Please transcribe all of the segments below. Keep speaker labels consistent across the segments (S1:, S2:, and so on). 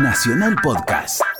S1: Nacional Podcast.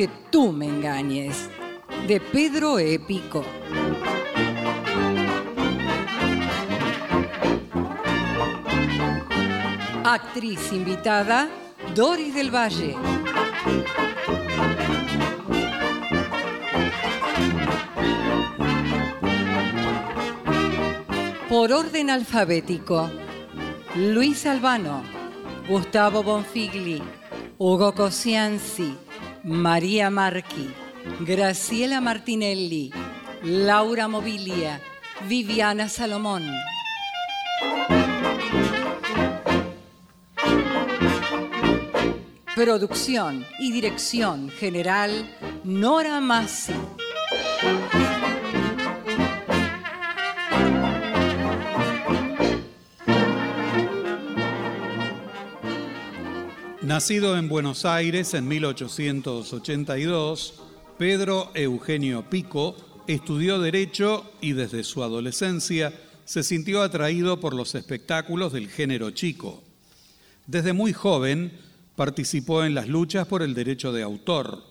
S2: que tú me engañes, de Pedro Épico. Actriz invitada, Doris del Valle. Por orden alfabético, Luis Albano, Gustavo Bonfigli, Hugo Cosianzi, María Marchi, Graciela Martinelli, Laura Mobilia, Viviana Salomón. Producción y dirección general, Nora Massi.
S3: Nacido en Buenos Aires en 1882, Pedro Eugenio Pico estudió Derecho y desde su adolescencia se sintió atraído por los espectáculos del género chico. Desde muy joven participó en las luchas por el derecho de autor.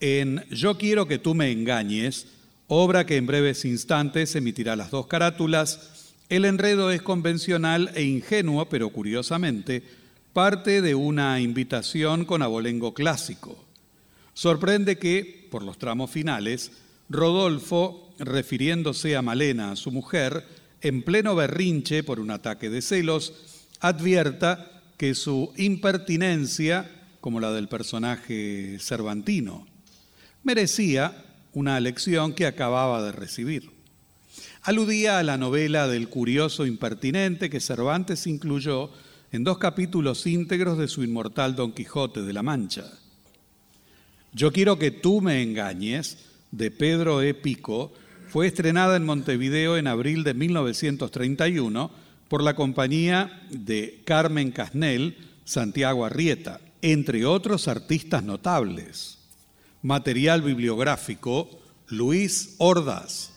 S3: En Yo quiero que tú me engañes, obra que en breves instantes emitirá las dos carátulas, el enredo es convencional e ingenuo, pero curiosamente, parte de una invitación con abolengo clásico. Sorprende que, por los tramos finales, Rodolfo, refiriéndose a Malena, su mujer, en pleno berrinche por un ataque de celos, advierta que su impertinencia, como la del personaje cervantino, merecía una lección que acababa de recibir. Aludía a la novela del curioso impertinente que Cervantes incluyó en dos capítulos íntegros de su inmortal Don Quijote de la Mancha. Yo quiero que tú me engañes, de Pedro E. Pico, fue estrenada en Montevideo en abril de 1931 por la compañía de Carmen Casnel, Santiago Arrieta, entre otros artistas notables. Material bibliográfico, Luis Ordaz.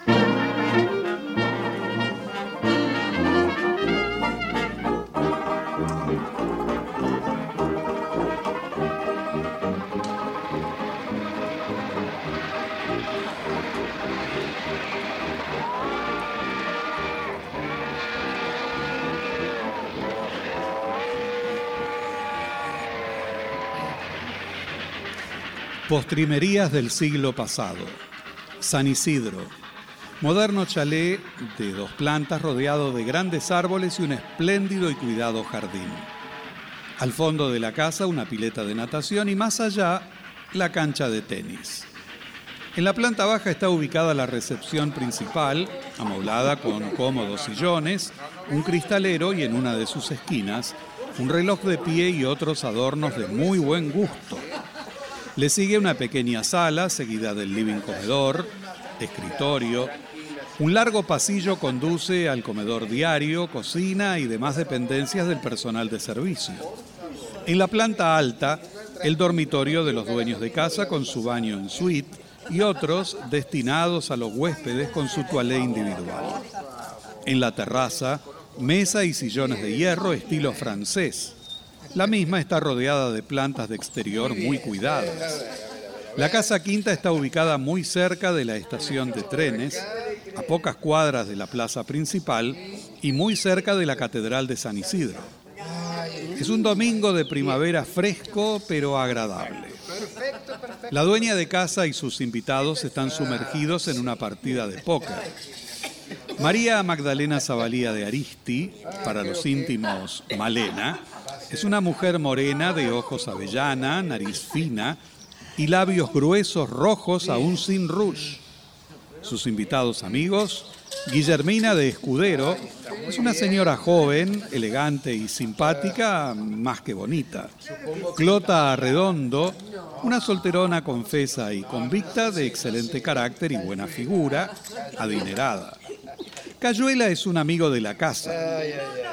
S3: Postrimerías del siglo pasado. San Isidro. Moderno chalet de dos plantas rodeado de grandes árboles y un espléndido y cuidado jardín. Al fondo de la casa una pileta de natación y más allá la cancha de tenis. En la planta baja está ubicada la recepción principal, amoblada con cómodos sillones, un cristalero y en una de sus esquinas un reloj de pie y otros adornos de muy buen gusto. Le sigue una pequeña sala seguida del living comedor, escritorio. Un largo pasillo conduce al comedor diario, cocina y demás dependencias del personal de servicio. En la planta alta, el dormitorio de los dueños de casa con su baño en suite y otros destinados a los huéspedes con su toilette individual. En la terraza, mesa y sillones de hierro estilo francés. La misma está rodeada de plantas de exterior muy cuidadas. La casa quinta está ubicada muy cerca de la estación de trenes, a pocas cuadras de la plaza principal y muy cerca de la Catedral de San Isidro. Es un domingo de primavera fresco pero agradable. La dueña de casa y sus invitados están sumergidos en una partida de póker. María Magdalena Zavalía de Aristi, para los íntimos Malena, es una mujer morena de ojos avellana, nariz fina y labios gruesos rojos aún sin rouge. Sus invitados amigos, Guillermina de Escudero, es una señora joven, elegante y simpática, más que bonita. Clota Redondo, una solterona confesa y convicta de excelente carácter y buena figura, adinerada. Cayuela es un amigo de la casa,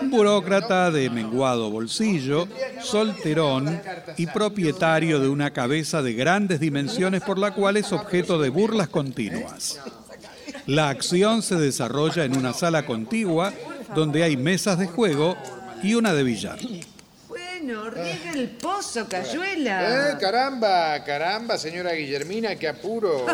S3: un burócrata de menguado bolsillo, solterón y propietario de una cabeza de grandes dimensiones por la cual es objeto de burlas continuas. La acción se desarrolla en una sala contigua donde hay mesas de juego y una de billar.
S1: Bueno, riega el pozo, Cayuela.
S4: Eh, caramba, caramba, señora Guillermina, qué apuro.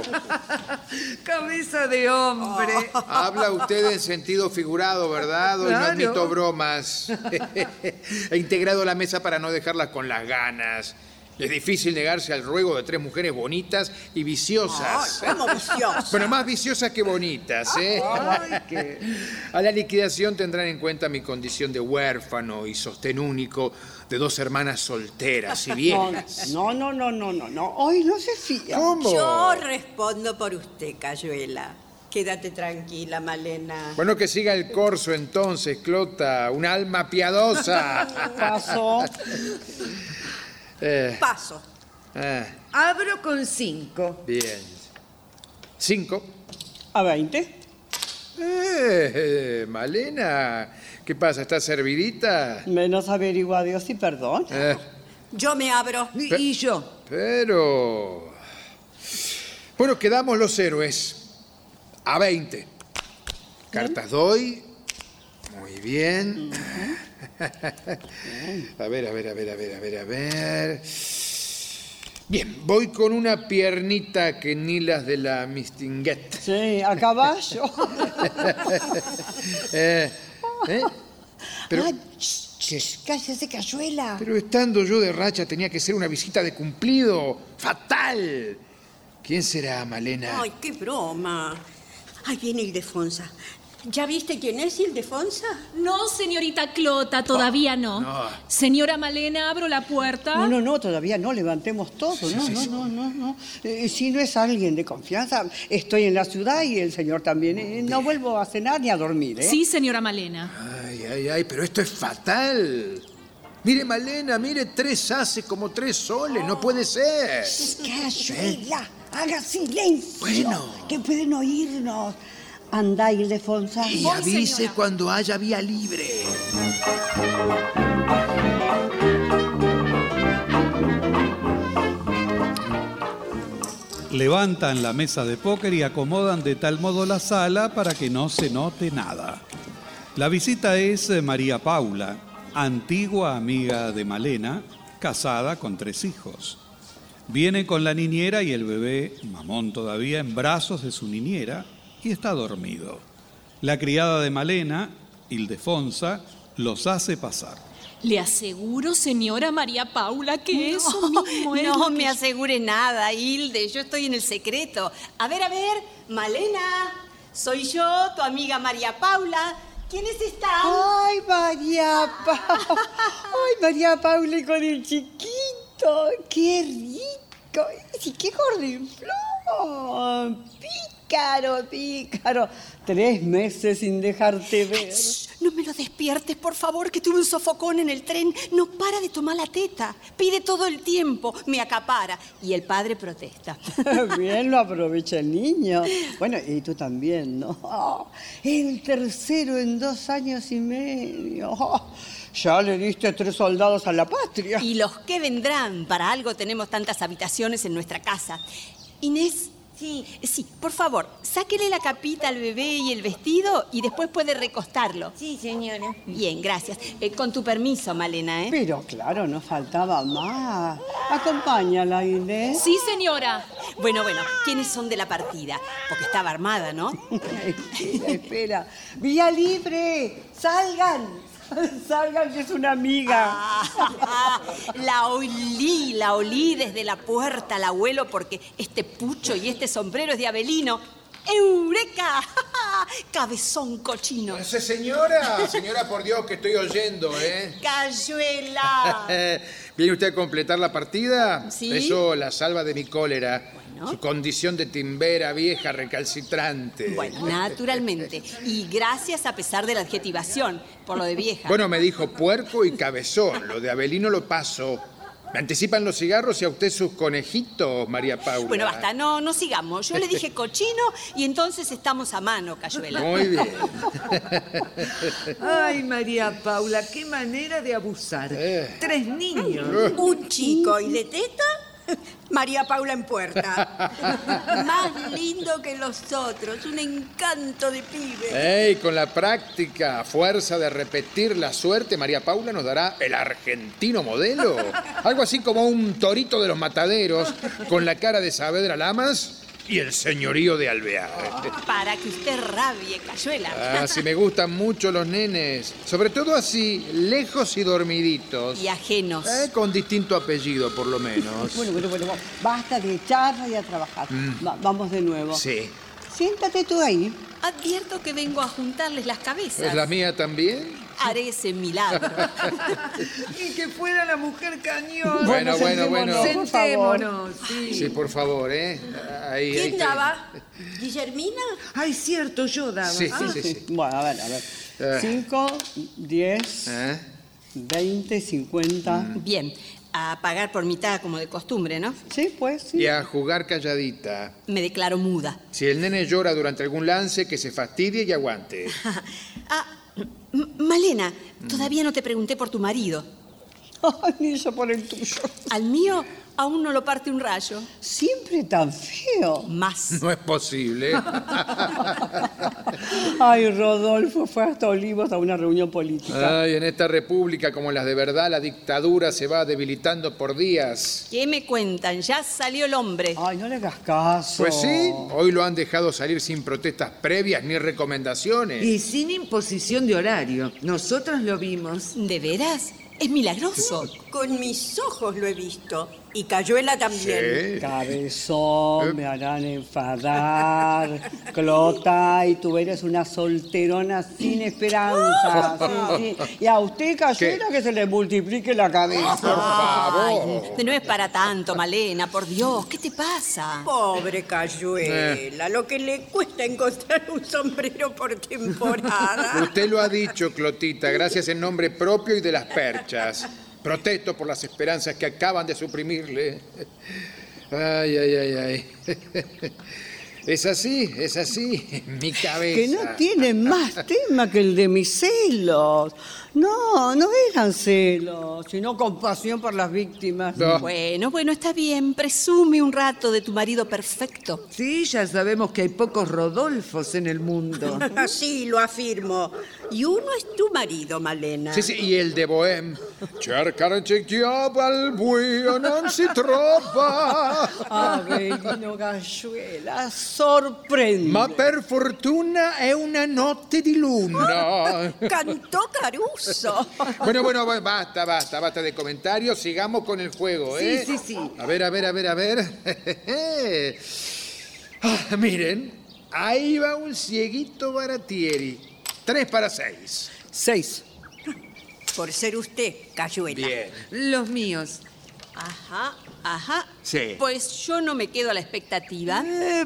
S1: Cabeza de hombre.
S4: Habla usted en sentido figurado, ¿verdad? Hoy no
S1: Claro.
S4: admito bromas. He integrado la mesa para no dejarlas con las ganas. Es difícil negarse al ruego de tres mujeres bonitas y viciosas.
S5: ¿Cómo vicioso?
S4: Bueno, más viciosas que bonitas, ¿eh? A la liquidación tendrán en cuenta mi condición de huérfano y sostén único de dos hermanas solteras y viejas.
S5: No, no, no, no, no, no. Hoy no se fía.
S4: ¿Cómo?
S6: Yo respondo por usted, Cayuela. Quédate tranquila, Malena.
S4: Bueno, que siga el corso entonces, Clota, un alma piadosa.
S5: Pasó.
S4: Eh,
S6: Paso.
S4: ah,
S1: Abro con cinco.
S4: bien. Cinco.
S5: A 20.
S4: Eh, Malena, ¿qué pasa? ¿Estás servidita?
S5: Menos averigua Dios y perdón.
S4: Eh,
S6: Yo me abro.
S1: Y, y yo.
S4: pero... Bueno, quedamos los héroes. A 20. Cartas doy. Muy bien. A ver, a ver, a ver, a ver, a ver, a ver. Bien, voy con una piernita que ni las de la Mistinguet.
S5: Sí, a caballo.
S4: Eh, ¿eh? Pero,
S5: Ay, shh, shh, cállese, cayuela.
S4: pero estando yo de racha tenía que ser una visita de cumplido. ¡Fatal! ¿Quién será, Malena?
S6: Ay, qué broma. Ahí viene Ildefonsa. ¿Ya viste quién es Ildefonsa?
S7: No, señorita Clota, todavía no.
S4: no.
S7: Señora Malena, abro la puerta.
S5: No, no, no, todavía no, levantemos todo. No, no, no, no, no. Eh, si no es alguien de confianza, estoy en la ciudad y el señor también. Eh, no vuelvo a cenar ni a dormir, ¿eh?
S7: Sí, señora Malena.
S4: Ay, ay, ay, pero esto es fatal. Mire, Malena, mire, tres hace como tres soles, no puede ser.
S5: Cayuela, haga silencio.
S4: Bueno.
S5: Que pueden oírnos. Anda, Ildefonsa.
S4: Y avise cuando haya vía libre.
S3: Levantan la mesa de póker y acomodan de tal modo la sala para que no se note nada. La visita es eh, María Paula, antigua amiga de Malena, casada con tres hijos. Viene con la niñera y el bebé, mamón todavía, en brazos de su niñera y está dormido. La criada de Malena, Ildefonsa, los hace pasar.
S7: Le aseguro, señora María Paula, que eso mismo es
S6: no me
S7: que-
S6: asegure nada, Hilde. Yo estoy en el secreto. A ver, a ver, Malena. Soy yo, tu amiga María Paula. ¿Quiénes están?
S5: Ay, María Paula. Ay, María Paula con el chiquito. Qué rico. Sí, qué gordinflón. Pícaro, pícaro. Tres meses sin dejarte ver.
S6: No me lo despiertes, por favor, que tuve un sofocón en el tren. No para de tomar la teta. Pide todo el tiempo. Me acapara. Y el padre protesta.
S5: Bien lo aprovecha el niño. Bueno, y tú también, ¿no? Oh, el tercero en dos años y medio. Oh, Ya le diste tres soldados a la patria.
S6: Y los que vendrán, para algo tenemos tantas habitaciones en nuestra casa. Inés. Sí. Sí, por favor, sáquele la capita al bebé y el vestido y después puede recostarlo.
S1: Sí, señora.
S6: Bien, gracias. Eh, con tu permiso, Malena, ¿eh?
S5: Pero claro, no faltaba más. Acompáñala, Inés.
S7: Sí, señora.
S6: Bueno, bueno, ¿quiénes son de la partida? Porque estaba armada, ¿no?
S5: espera, espera. Vía libre. Salgan. Salgan, que es una amiga.
S6: Ah, la olí, la olí desde la puerta al abuelo porque este pucho y este sombrero es de Abelino. ¡Eureka! Cabezón cochino.
S4: Sí, señora, señora, por Dios que estoy oyendo, ¿eh?
S6: ¡Cayuela!
S4: ¿Viene usted a completar la partida?
S6: Sí.
S4: Eso la salva de mi cólera.
S6: Bueno.
S4: Su condición de timbera vieja recalcitrante.
S6: Bueno, naturalmente. Y gracias a pesar de la adjetivación, por lo de vieja.
S4: Bueno, me dijo puerco y cabezón. Lo de Abelino lo paso. Me anticipan los cigarros y a usted sus conejitos, María Paula.
S6: Bueno, basta, no, no sigamos. Yo le dije cochino y entonces estamos a mano, Cayuela.
S4: Muy bien.
S1: Ay, María Paula, qué manera de abusar.
S4: Eh.
S1: Tres niños.
S8: Un chico y de teta, María Paula en puerta. Más lindo que los otros, un encanto de pibe.
S4: Ey, con la práctica, a fuerza de repetir la suerte, María Paula nos dará el argentino modelo. Algo así como un torito de los mataderos, con la cara de Saavedra Lamas y el señorío de Alvear.
S6: Para que usted rabie, Cayuela.
S4: Ah, si me gustan mucho los nenes, sobre todo así, lejos y dormiditos.
S6: Y ajenos.
S4: Eh, con distinto apellido, por lo menos.
S5: Bueno, bueno, bueno, basta de charla y a trabajar. Va- vamos de nuevo.
S4: Sí.
S5: Siéntate tú ahí.
S6: Advierto que vengo a juntarles las cabezas.
S4: ¿Es la mía también?
S6: Haré ese milagro.
S1: Y que fuera la mujer cañón.
S4: Bueno, bueno, bueno.
S5: sentémonos, por favor.
S1: Sentémonos, sí.
S4: Sí, por favor, ¿eh? Ahí,
S8: ¿Quién daba? ¿Guillermina?
S1: Ay, cierto, yo daba.
S4: Sí,
S1: Ah,
S4: sí, sí, sí.
S5: Bueno, a ver, a ver.
S4: Eh.
S5: 5, 10,
S4: ¿Eh?
S5: 20, 50.
S6: Bien, a pagar por mitad como de costumbre, ¿no?
S5: Sí, pues sí.
S4: Y a jugar calladita.
S6: Me declaro muda.
S4: Si el nene llora durante algún lance, que se fastidie y aguante.
S6: Ah, M- Malena, todavía no te pregunté por tu marido.
S5: Ay, ni yo por el tuyo.
S6: Al mío aún no lo parte un rayo.
S5: Siempre tan feo.
S6: Más.
S4: No es posible.
S5: Ay, Rodolfo fue hasta Olivos a una reunión política.
S4: Ay, en esta república como en las de verdad, la dictadura se va debilitando por días.
S6: ¿Qué me cuentan? Ya salió el hombre.
S5: Ay, no le hagas caso.
S4: Pues sí, hoy lo han dejado salir sin protestas previas ni recomendaciones.
S1: Y sin imposición de horario. Nosotros lo vimos.
S6: ¿De veras? Es milagroso.
S8: Con mis ojos lo he visto. Y Cayuela también.
S4: Sí.
S5: Cabezón, me harán enfadar. Clota, y tú eres una solterona sin esperanza. Sí, sí. Y a usted, Cayuela, que se le multiplique la cabeza.
S4: Por favor.
S6: Ay, no es para tanto, Malena, por Dios. ¿Qué te pasa?
S8: Pobre Cayuela, lo que le cuesta encontrar un sombrero por temporada.
S4: Usted lo ha dicho, Clotita, gracias en nombre propio y de las perchas. Protesto por las esperanzas que acaban de suprimirle. Ay, ay, ay, ay. Es así, es así, mi cabeza.
S5: Que no tiene más tema que el de mis celos. No, no eran celos, sino compasión por las víctimas.
S4: No.
S6: Bueno, bueno, está bien. Presume un rato de tu marido perfecto.
S1: Sí, ya sabemos que hay pocos Rodolfos en el mundo.
S8: Así lo afirmo. Y uno es tu marido, Malena.
S4: Sí, sí, y el de Bohem. Cercare al buio non si trova.
S5: Avelino Galluela, sorprende.
S4: Ma per fortuna è una notte di luna.
S8: Cantó Caruso.
S4: Bueno, bueno, bueno, basta, basta, basta de comentarios. Sigamos con el juego, ¿eh?
S1: Sí, sí, sí.
S4: A ver, a ver, a ver, a ver. Ah, miren, ahí va un cieguito baratieri. Tres para seis.
S5: Seis.
S8: Por ser usted, Cayuela.
S4: Bien.
S1: Los míos.
S6: Ajá, ajá.
S4: Sí.
S6: Pues yo no me quedo a la expectativa.
S4: Eh,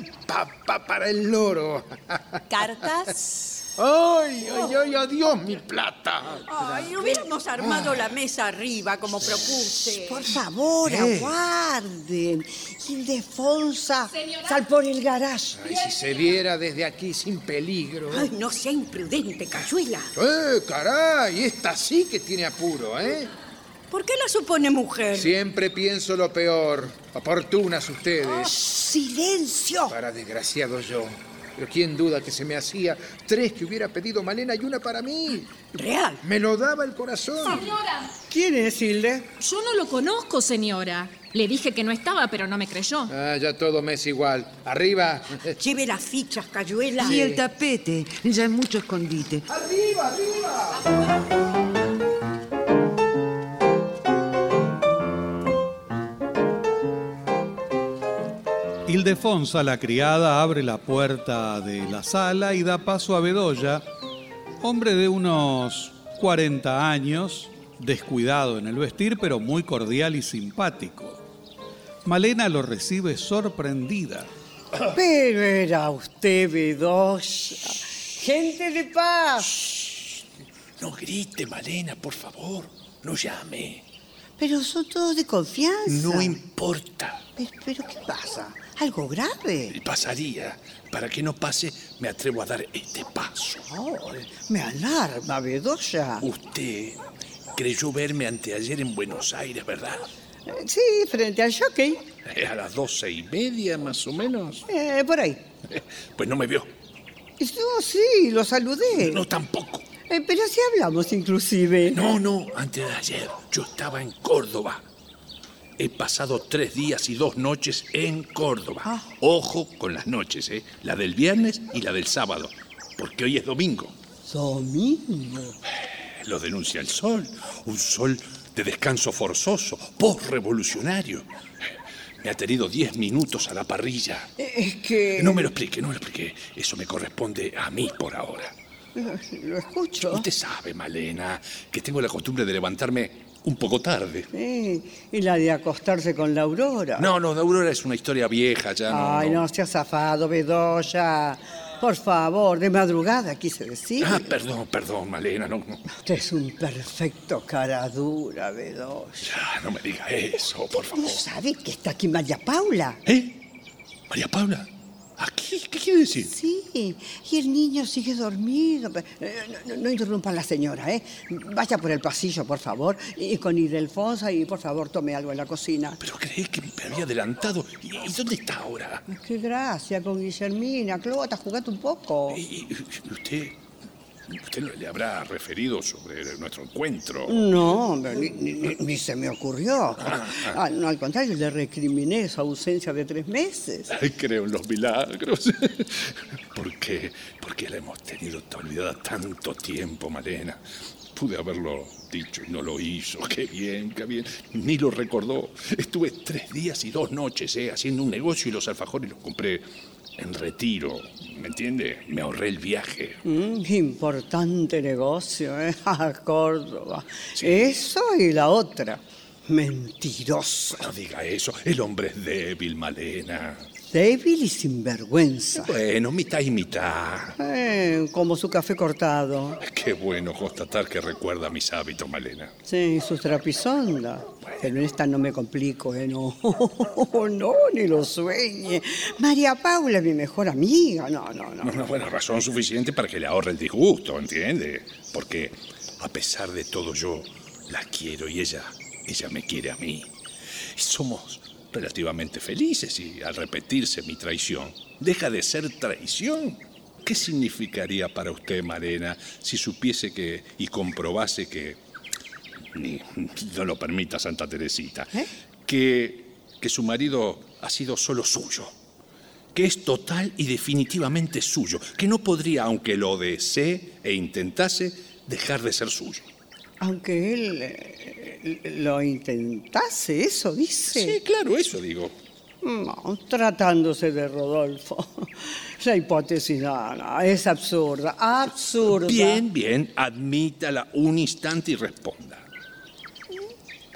S4: para el loro.
S6: Cartas.
S4: ¡Ay, ay, ay, adiós, mi plata!
S8: Ay, hubiéramos armado la mesa arriba, como propuse.
S5: Por favor,
S4: ¿Qué?
S5: aguarden. Ildefonsa, sal por el garaje.
S4: Ay, si se viera desde aquí sin peligro.
S8: Ay, no sea imprudente, Cayuela.
S4: ¡Eh, caray! Esta sí que tiene apuro, ¿eh?
S8: ¿Por qué la supone mujer?
S4: Siempre pienso lo peor. Oportunas ustedes.
S5: ¡Silencio!
S4: Para desgraciado yo. Pero quién duda que se me hacía tres que hubiera pedido Malena y una para mí.
S8: Real.
S4: Me lo daba el corazón.
S7: Señora,
S5: ¿Quién es Hilde?
S7: yo no lo conozco, señora. Le dije que no estaba, pero no me creyó.
S4: Ah, ya todo me es igual. Arriba.
S8: Lleve las fichas, Cayuela.
S1: Y el tapete, ya hay mucho escondite.
S3: Ildefonsa, la criada, abre la puerta de la sala y da paso a Bedoya, hombre de unos 40 años, descuidado en el vestir, pero muy cordial y simpático. Malena lo recibe sorprendida.
S5: Pero era usted, Bedoya. Gente de paz.
S9: No grite, Malena, por favor. No llame.
S5: Pero son todos de confianza.
S9: No importa.
S5: Pero, pero ¿qué pasa? ¿Algo grave?
S9: Pasaría. Para que no pase, me atrevo a dar este paso.
S5: Oh, me alarma, Bedoya.
S9: Usted creyó verme anteayer en Buenos Aires, ¿verdad?
S5: Eh, Sí, frente al jockey.
S9: Eh, A las doce y media, más o menos.
S5: Eh, por ahí.
S9: Pues no me vio.
S5: Yo sí, lo saludé.
S9: No, tampoco.
S5: Eh, pero sí hablamos inclusive.
S9: No, no, antes de ayer. Yo estaba en Córdoba. He pasado tres días y dos noches en Córdoba.
S5: Ah.
S9: Ojo con las noches, ¿eh? La del viernes y la del sábado. Porque hoy es domingo.
S5: Domingo.
S9: Lo denuncia el sol. Un sol de descanso forzoso, post-revolucionario. Me ha tenido diez minutos a la parrilla.
S5: Eh, Es que...
S9: No me lo explique, no me lo explique. Eso me corresponde a mí por ahora.
S5: Lo escucho.
S9: Usted sabe, Malena, que tengo la costumbre de levantarme un poco tarde.
S5: Sí, y la de acostarse con la Aurora.
S9: No, no, de Aurora es una historia vieja, ya no.
S5: Ay, no, se ha zafado, Bedoya. Por favor, de madrugada, quise decir.
S9: Ah, perdón, perdón, Malena, no, no,
S5: Usted es un perfecto cara dura, Bedoya.
S9: ya, no me diga eso, por
S5: ¿No
S9: favor.
S5: sabe que está aquí María Paula?
S9: ¿Eh? ¿María Paula? ¿Aquí? ¿Qué quiere decir?
S5: Sí, y el niño sigue dormido. Eh, No, no, no interrumpa a la señora, ¿eh? Vaya por el pasillo, por favor, y con Ildefonsa y por favor tome algo en la cocina.
S9: Pero creí que me había adelantado. ¿Y y dónde está ahora?
S5: Qué gracia con Guillermina. Clota, jugate un poco.
S9: ¿Y y usted, usted no le habrá referido sobre nuestro encuentro?
S5: No, ni, ni- se me ocurrió. Ah, no, al contrario, le recriminé su ausencia de tres meses.
S9: Ay, creo en los milagros. ¿Por qué? ¿Por qué la hemos tenido olvidada tanto tiempo, Malena? Pude haberlo dicho y no lo hizo. Qué bien, qué bien. Ni lo recordó. Estuve tres días y dos noches eh, haciendo un negocio y los alfajores los compré en retiro. ¿Me entiende? Me ahorré el viaje.
S5: Mm, importante negocio, ¿eh? A Córdoba. Eso y la otra. Mentiroso.
S9: No diga eso. El hombre es débil, Malena.
S5: Débil y sinvergüenza.
S9: Bueno, mitad y mitad.
S5: Eh, como su café cortado.
S9: Qué bueno constatar que recuerda mis hábitos, Malena.
S5: Sí, su trapisonda. Pero en esta no me complico, ¿eh? No, no, ni lo sueñe. María Paula es mi mejor amiga. No, no, no.
S9: Una buena razón suficiente para que le ahorre el disgusto, ¿entiende? Porque a pesar de todo yo la quiero y ella, ella me quiere a mí. Y somos relativamente felices y al repetirse mi traición, deja de ser traición. ¿Qué significaría para usted, Marena, si supiese que y comprobase que, ni no lo permita Santa Teresita, que, que su marido ha sido solo suyo? que es total y definitivamente suyo, que no podría, aunque lo desee e intentase, dejar de ser suyo.
S5: Aunque él eh, lo intentase, eso dice.
S9: Sí, claro, eso digo.
S5: No, tratándose de Rodolfo. La hipótesis no, no, es absurda, absurda.
S9: Bien, bien, admítala un instante y responda.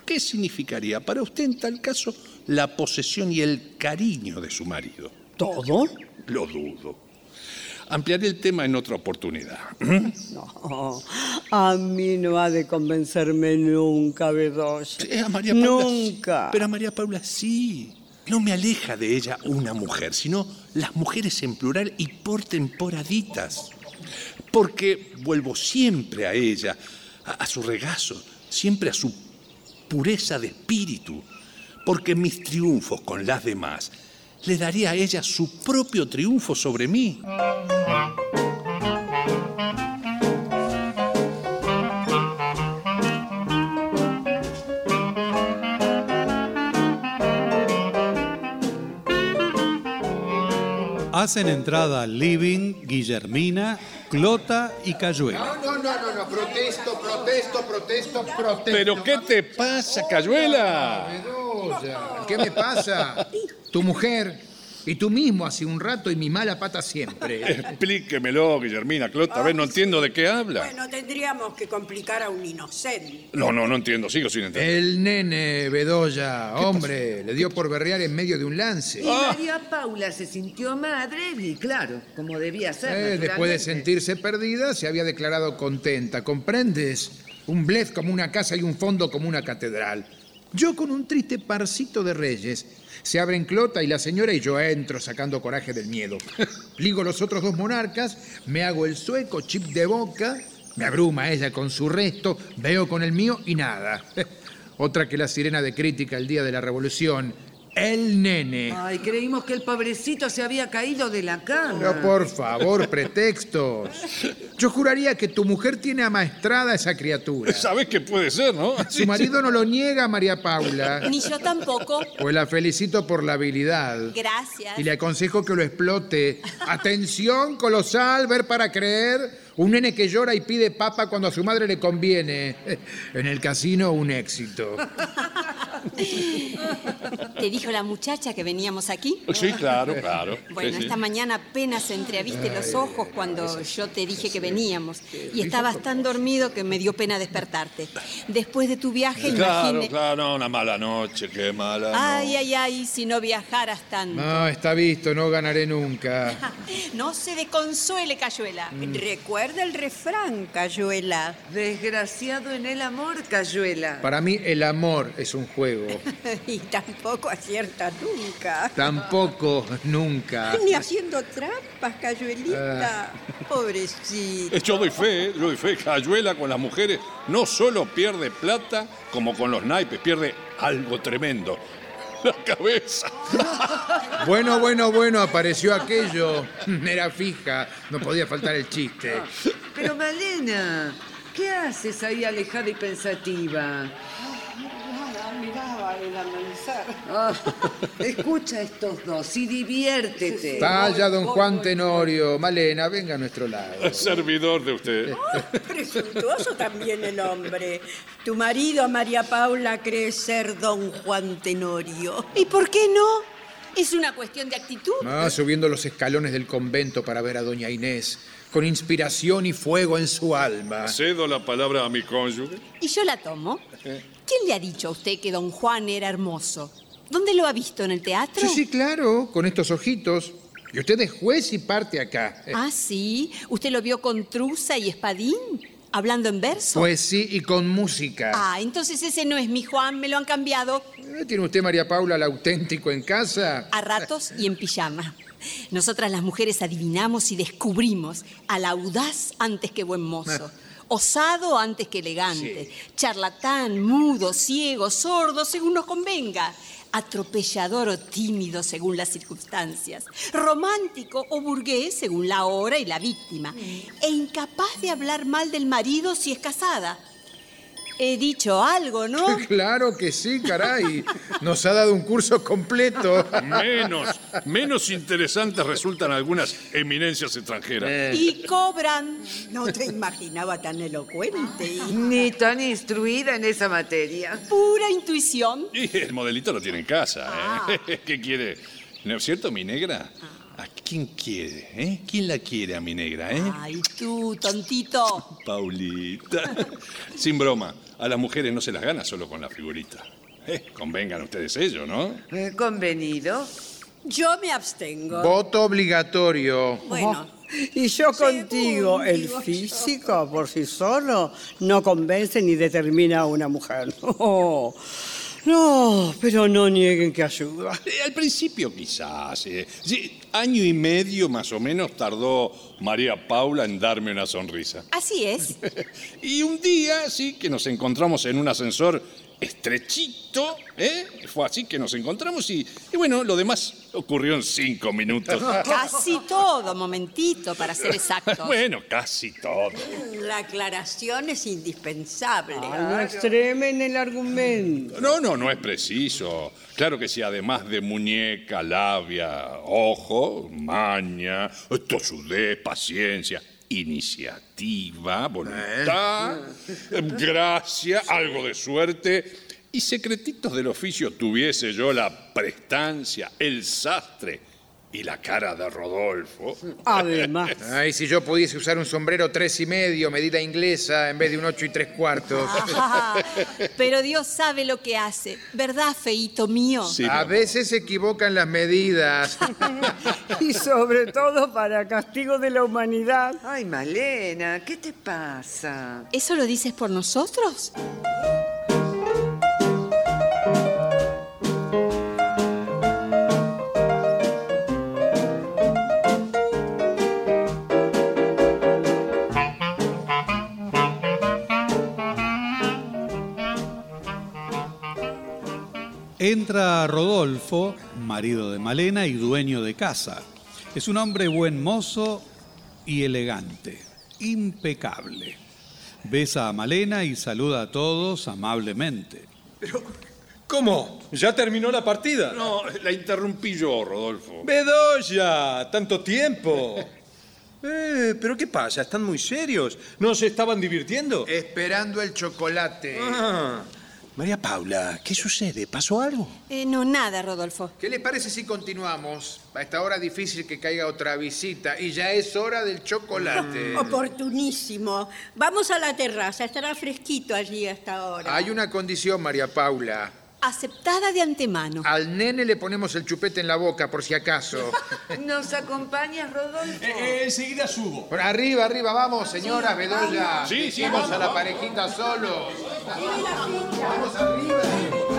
S9: ¿Qué significaría para usted en tal caso la posesión y el cariño de su marido?
S5: ¿Todo?
S9: Lo dudo. ampliaré el tema en otra oportunidad.
S5: No, a mí no ha de convencerme nunca, Bedoya.
S9: Eh, a María Paula
S5: Nunca.
S9: Pero a María Paula sí. No me aleja de ella una mujer, sino las mujeres en plural y por temporaditas. Porque vuelvo siempre a ella, a, a su regazo, siempre a su pureza de espíritu. Porque mis triunfos con las demás le daría a ella su propio triunfo sobre mí.
S3: Hacen entrada living Guillermina, Clota y Cayuela.
S4: No, no, no, no, no, protesto, protesto, protesto, protesto.
S9: ¿Pero qué te pasa, Cayuela?
S4: Bedoya, ¿Qué me pasa? Tu mujer y tú mismo hace un rato y mi mala pata siempre.
S9: Explíquemelo, Guillermina, Clota. A ver, no entiendo de qué habla.
S8: Bueno, tendríamos que complicar a un inocente.
S9: No, no, no entiendo. Sigo sin entender.
S4: El nene Bedoya, hombre, le dio por berrear en medio de un lance.
S1: Y María Paula se sintió madre y claro, como debía ser.
S4: Eh, después de
S1: naturalmente.
S4: sentirse perdida, se había declarado contenta, ¿comprendes? Un blef como una casa y un fondo como una catedral. Yo con un triste parcito de reyes. Se abren Clota y la señora y yo entro sacando coraje del miedo. Ligo los otros dos monarcas, me hago el sueco, chip de boca, me abruma ella con su resto, veo con el mío y nada. Otra que la sirena de crítica el día de la revolución. El nene.
S1: Ay, creímos que el pobrecito se había caído de la cama.
S4: Pero por favor, pretextos. Yo juraría que tu mujer tiene amaestrada a esa criatura.
S9: ¿Sabes qué puede ser, no?
S4: Su marido no lo niega, María Paula.
S6: Ni yo tampoco.
S4: Pues la felicito por la habilidad.
S6: Gracias.
S4: Y le aconsejo que lo explote. Atención, colosal, ver para creer. Un nene que llora y pide papa cuando a su madre le conviene. En el casino, un éxito.
S6: ¿Te dijo la muchacha que veníamos aquí?
S9: Sí, claro, claro.
S6: Bueno,
S9: Sí, sí.
S6: esta mañana apenas entreabriste los ojos cuando yo te dije que veníamos. Y estabas tan dormido que me dio pena despertarte. Después de tu viaje,
S9: Claro, claro, una mala noche, qué mala
S6: Ay,
S9: noche.
S6: ay, ay, si no viajaras tanto.
S4: No, está visto, no ganaré nunca.
S6: No se desconsuele, Cayuela.
S8: Mm. Recuerda el refrán, Cayuela.
S1: Desgraciado en el amor, Cayuela.
S4: Para mí, el amor es un juego.
S8: y tampoco acierta nunca.
S4: Tampoco, nunca.
S8: Ni haciendo trampas, Cayuelita. Pobrecito.
S9: Eh, Yo doy fe, eh, yo doy fe. Cayuela con las mujeres no solo pierde plata, como con los naipes, pierde algo tremendo. La cabeza.
S4: Bueno, bueno, bueno, apareció aquello. Era fija, no podía faltar el chiste.
S1: Pero Malena, ¿qué haces ahí alejada y pensativa?
S5: El amanecer.
S1: Ah, escucha a estos dos y diviértete.
S4: Talla, don Juan Tenorio. Malena, venga a nuestro lado.
S9: Servidor de usted.
S8: Presuntuoso también el hombre. Tu marido, María Paula, cree ser don Juan Tenorio.
S6: ¿Y por qué no? Es una cuestión de actitud.
S4: Ah, subiendo los escalones del convento para ver a doña Inés, con inspiración y fuego en su alma.
S9: Cedo la palabra a mi cónyuge.
S6: Y yo la tomo. ¿Quién le ha dicho a usted que don Juan era hermoso? ¿Dónde lo ha visto? ¿En el teatro?
S4: Sí, sí, claro, con estos ojitos. Y usted es juez y parte acá.
S6: Ah, sí. ¿Usted lo vio con truza y espadín? ¿Hablando en verso?
S4: Pues sí, y con música.
S6: Ah, entonces ese no es mi Juan, me lo han cambiado
S4: Eh, ¿Tiene usted, María Paula, el auténtico en casa?
S6: a ratos y en pijama. Nosotras las mujeres adivinamos y descubrimos al audaz antes que buen mozo. Osado antes que elegante, charlatán, mudo, ciego, sordo, según nos convenga, atropellador o tímido según las circunstancias, romántico o burgués según la hora y la víctima, e incapaz de hablar mal del marido si es casada. He dicho algo, ¿no?
S4: Claro que sí, caray. Nos ha dado un curso completo.
S9: Menos, menos interesantes resultan algunas eminencias extranjeras.
S6: Y cobran.
S8: No te imaginaba tan elocuente. hija.
S1: Ni tan instruida en esa materia.
S6: Pura intuición.
S9: Y el modelito lo tiene en casa. ¿eh? ¿Qué quiere? ¿No es cierto, mi negra? ¿A quién quiere? ¿eh? ¿Quién la quiere a mi negra? ¿eh?
S6: Ay, tú, tontito.
S9: Paulita. Sin broma, a las mujeres no se las gana solo con la figurita. Eh, convengan ustedes ello, ¿no?
S1: Eh, Convenido.
S8: Yo me abstengo.
S4: Voto obligatorio.
S8: Bueno,
S5: Y yo contigo, el físico por sí solo no convence ni determina a una mujer. No, pero no nieguen que ayuda.
S9: Eh, al principio quizás. eh. Sí, año y medio más o menos tardó María Paula en darme una sonrisa.
S6: Así es.
S9: Y un día, sí, que nos encontramos en un ascensor estrechito, ¿eh? Fue así que nos encontramos y, y bueno, lo demás ocurrió en cinco minutos.
S6: Casi todo, momentito, para ser exactos.
S9: bueno, casi todo.
S8: La aclaración es indispensable.
S5: Ay, no extremen el argumento.
S9: No, no, no es preciso. Claro que sí, además de muñeca, labia, ojo, maña, tosudez, paciencia, iniciativa, voluntad, gracia, algo de suerte. Y secretitos del oficio tuviese yo la prestancia, el sastre y la cara de Rodolfo.
S5: Además.
S4: Ay, si yo pudiese usar un sombrero tres y medio, medida inglesa, en vez de un ocho y tres cuartos.
S6: Ah, pero Dios sabe lo que hace, ¿verdad, feito mío?
S4: A veces se equivocan las medidas.
S5: Y sobre todo para castigo de la humanidad.
S1: Ay, Malena, ¿qué te pasa?
S6: ¿Eso lo dices por nosotros?
S3: Entra Rodolfo, marido de Malena y dueño de casa. Es un hombre buen mozo y elegante, impecable. Besa a Malena y saluda a todos amablemente.
S10: ¿Cómo? ¿Ya terminó la partida?
S9: No, la interrumpí yo, Rodolfo.
S10: Bedoya, tanto tiempo. Eh, ¿Pero qué pasa? ¿Están muy serios? ¿No se estaban divirtiendo?
S4: Esperando el chocolate.
S10: Ah. María Paula, ¿qué sucede? ¿Pasó algo?
S6: Eh, no, nada, Rodolfo.
S4: ¿Qué les parece si continuamos? A esta hora difícil que caiga otra visita y ya es hora del chocolate.
S8: Oportunísimo. Vamos a la terraza, estará fresquito allí hasta ahora.
S4: Hay una condición, María Paula.
S6: Aceptada de antemano.
S4: Al nene le ponemos el chupete en la boca, por si acaso.
S1: ¿Nos acompañas, Rodolfo?
S10: Eh, enseguida subo.
S4: Por arriba, arriba, vamos, señora Bedoya.
S9: Sí, sí,
S4: Vamos
S9: vamos,
S4: a la
S9: vamos.
S4: parejita solos. Vamos arriba,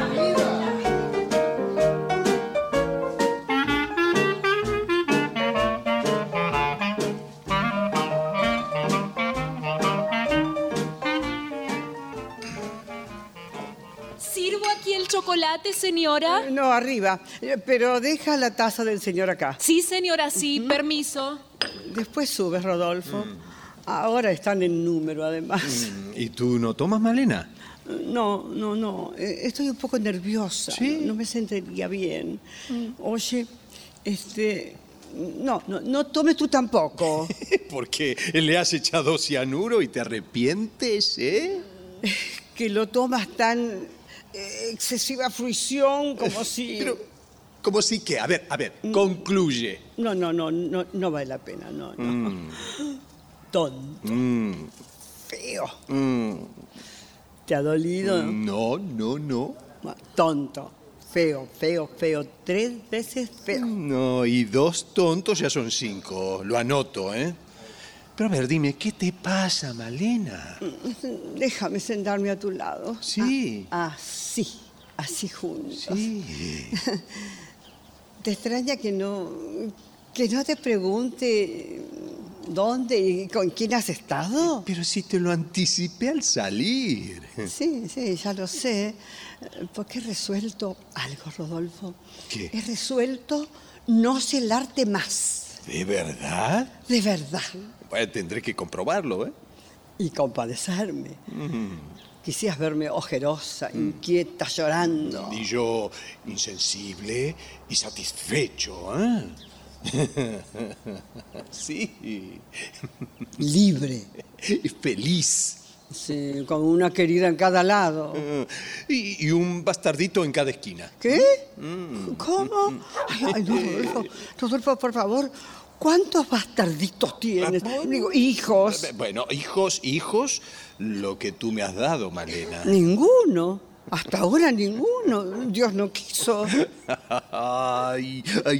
S4: arriba.
S7: El chocolate, señora?
S5: No, arriba. Eh, Pero deja la taza del señor acá.
S7: Sí, señora, sí, permiso.
S5: Después subes, Rodolfo. Ahora están en número, además.
S10: ¿Y tú no tomas, Malena?
S5: No, no, no. eh, Estoy un poco nerviosa.
S10: ¿Sí?
S5: No me sentiría bien. Oye, este. No, no, no tomes tú tampoco.
S10: Porque le has echado cianuro y te arrepientes, ¿eh?
S5: que lo tomas tan eh, excesiva fruición como si.
S10: Pero, ¿cómo sí que? A ver, a ver, concluye.
S5: No, no, no, no, no vale la pena, no, no. Tonto,
S10: Mm,
S5: feo.
S10: mm,
S5: ¿Te ha dolido?
S10: no, no, no.
S5: Tonto, feo, feo, feo. Tres veces feo.
S10: No, y dos tontos ya son cinco. Lo anoto, ¿eh? Pero a ver, dime, ¿qué te pasa, Malena?
S5: Déjame sentarme a tu lado.
S10: Sí.
S5: Ah, así, así juntos.
S10: Sí.
S5: ¿Te extraña que no, que no te pregunte dónde y con quién has estado?
S10: Pero si te lo anticipé al salir.
S5: Sí, sí, ya lo sé. Porque he resuelto algo, Rodolfo.
S10: ¿Qué?
S5: He resuelto no celarte más.
S10: ¿De verdad?
S5: De verdad.
S10: Bueno, tendré que comprobarlo, ¿eh?
S5: Y compadecerme. Quisieras verme ojerosa, inquieta, llorando.
S10: Y yo insensible y satisfecho, ¿eh? sí.
S5: Libre.
S10: Y feliz.
S5: Sí, con una querida en cada lado.
S10: Y, y un bastardito en cada esquina.
S5: ¿Qué? ¿Cómo? Ay, ay, no, Rodolfo. Rodolfo, por favor, ¿cuántos bastarditos tienes? Digo, hijos.
S10: Bueno, hijos, hijos, lo que tú me has dado, Malena.
S5: Ninguno. Hasta ahora ninguno. Dios no quiso.
S10: Ay, ay,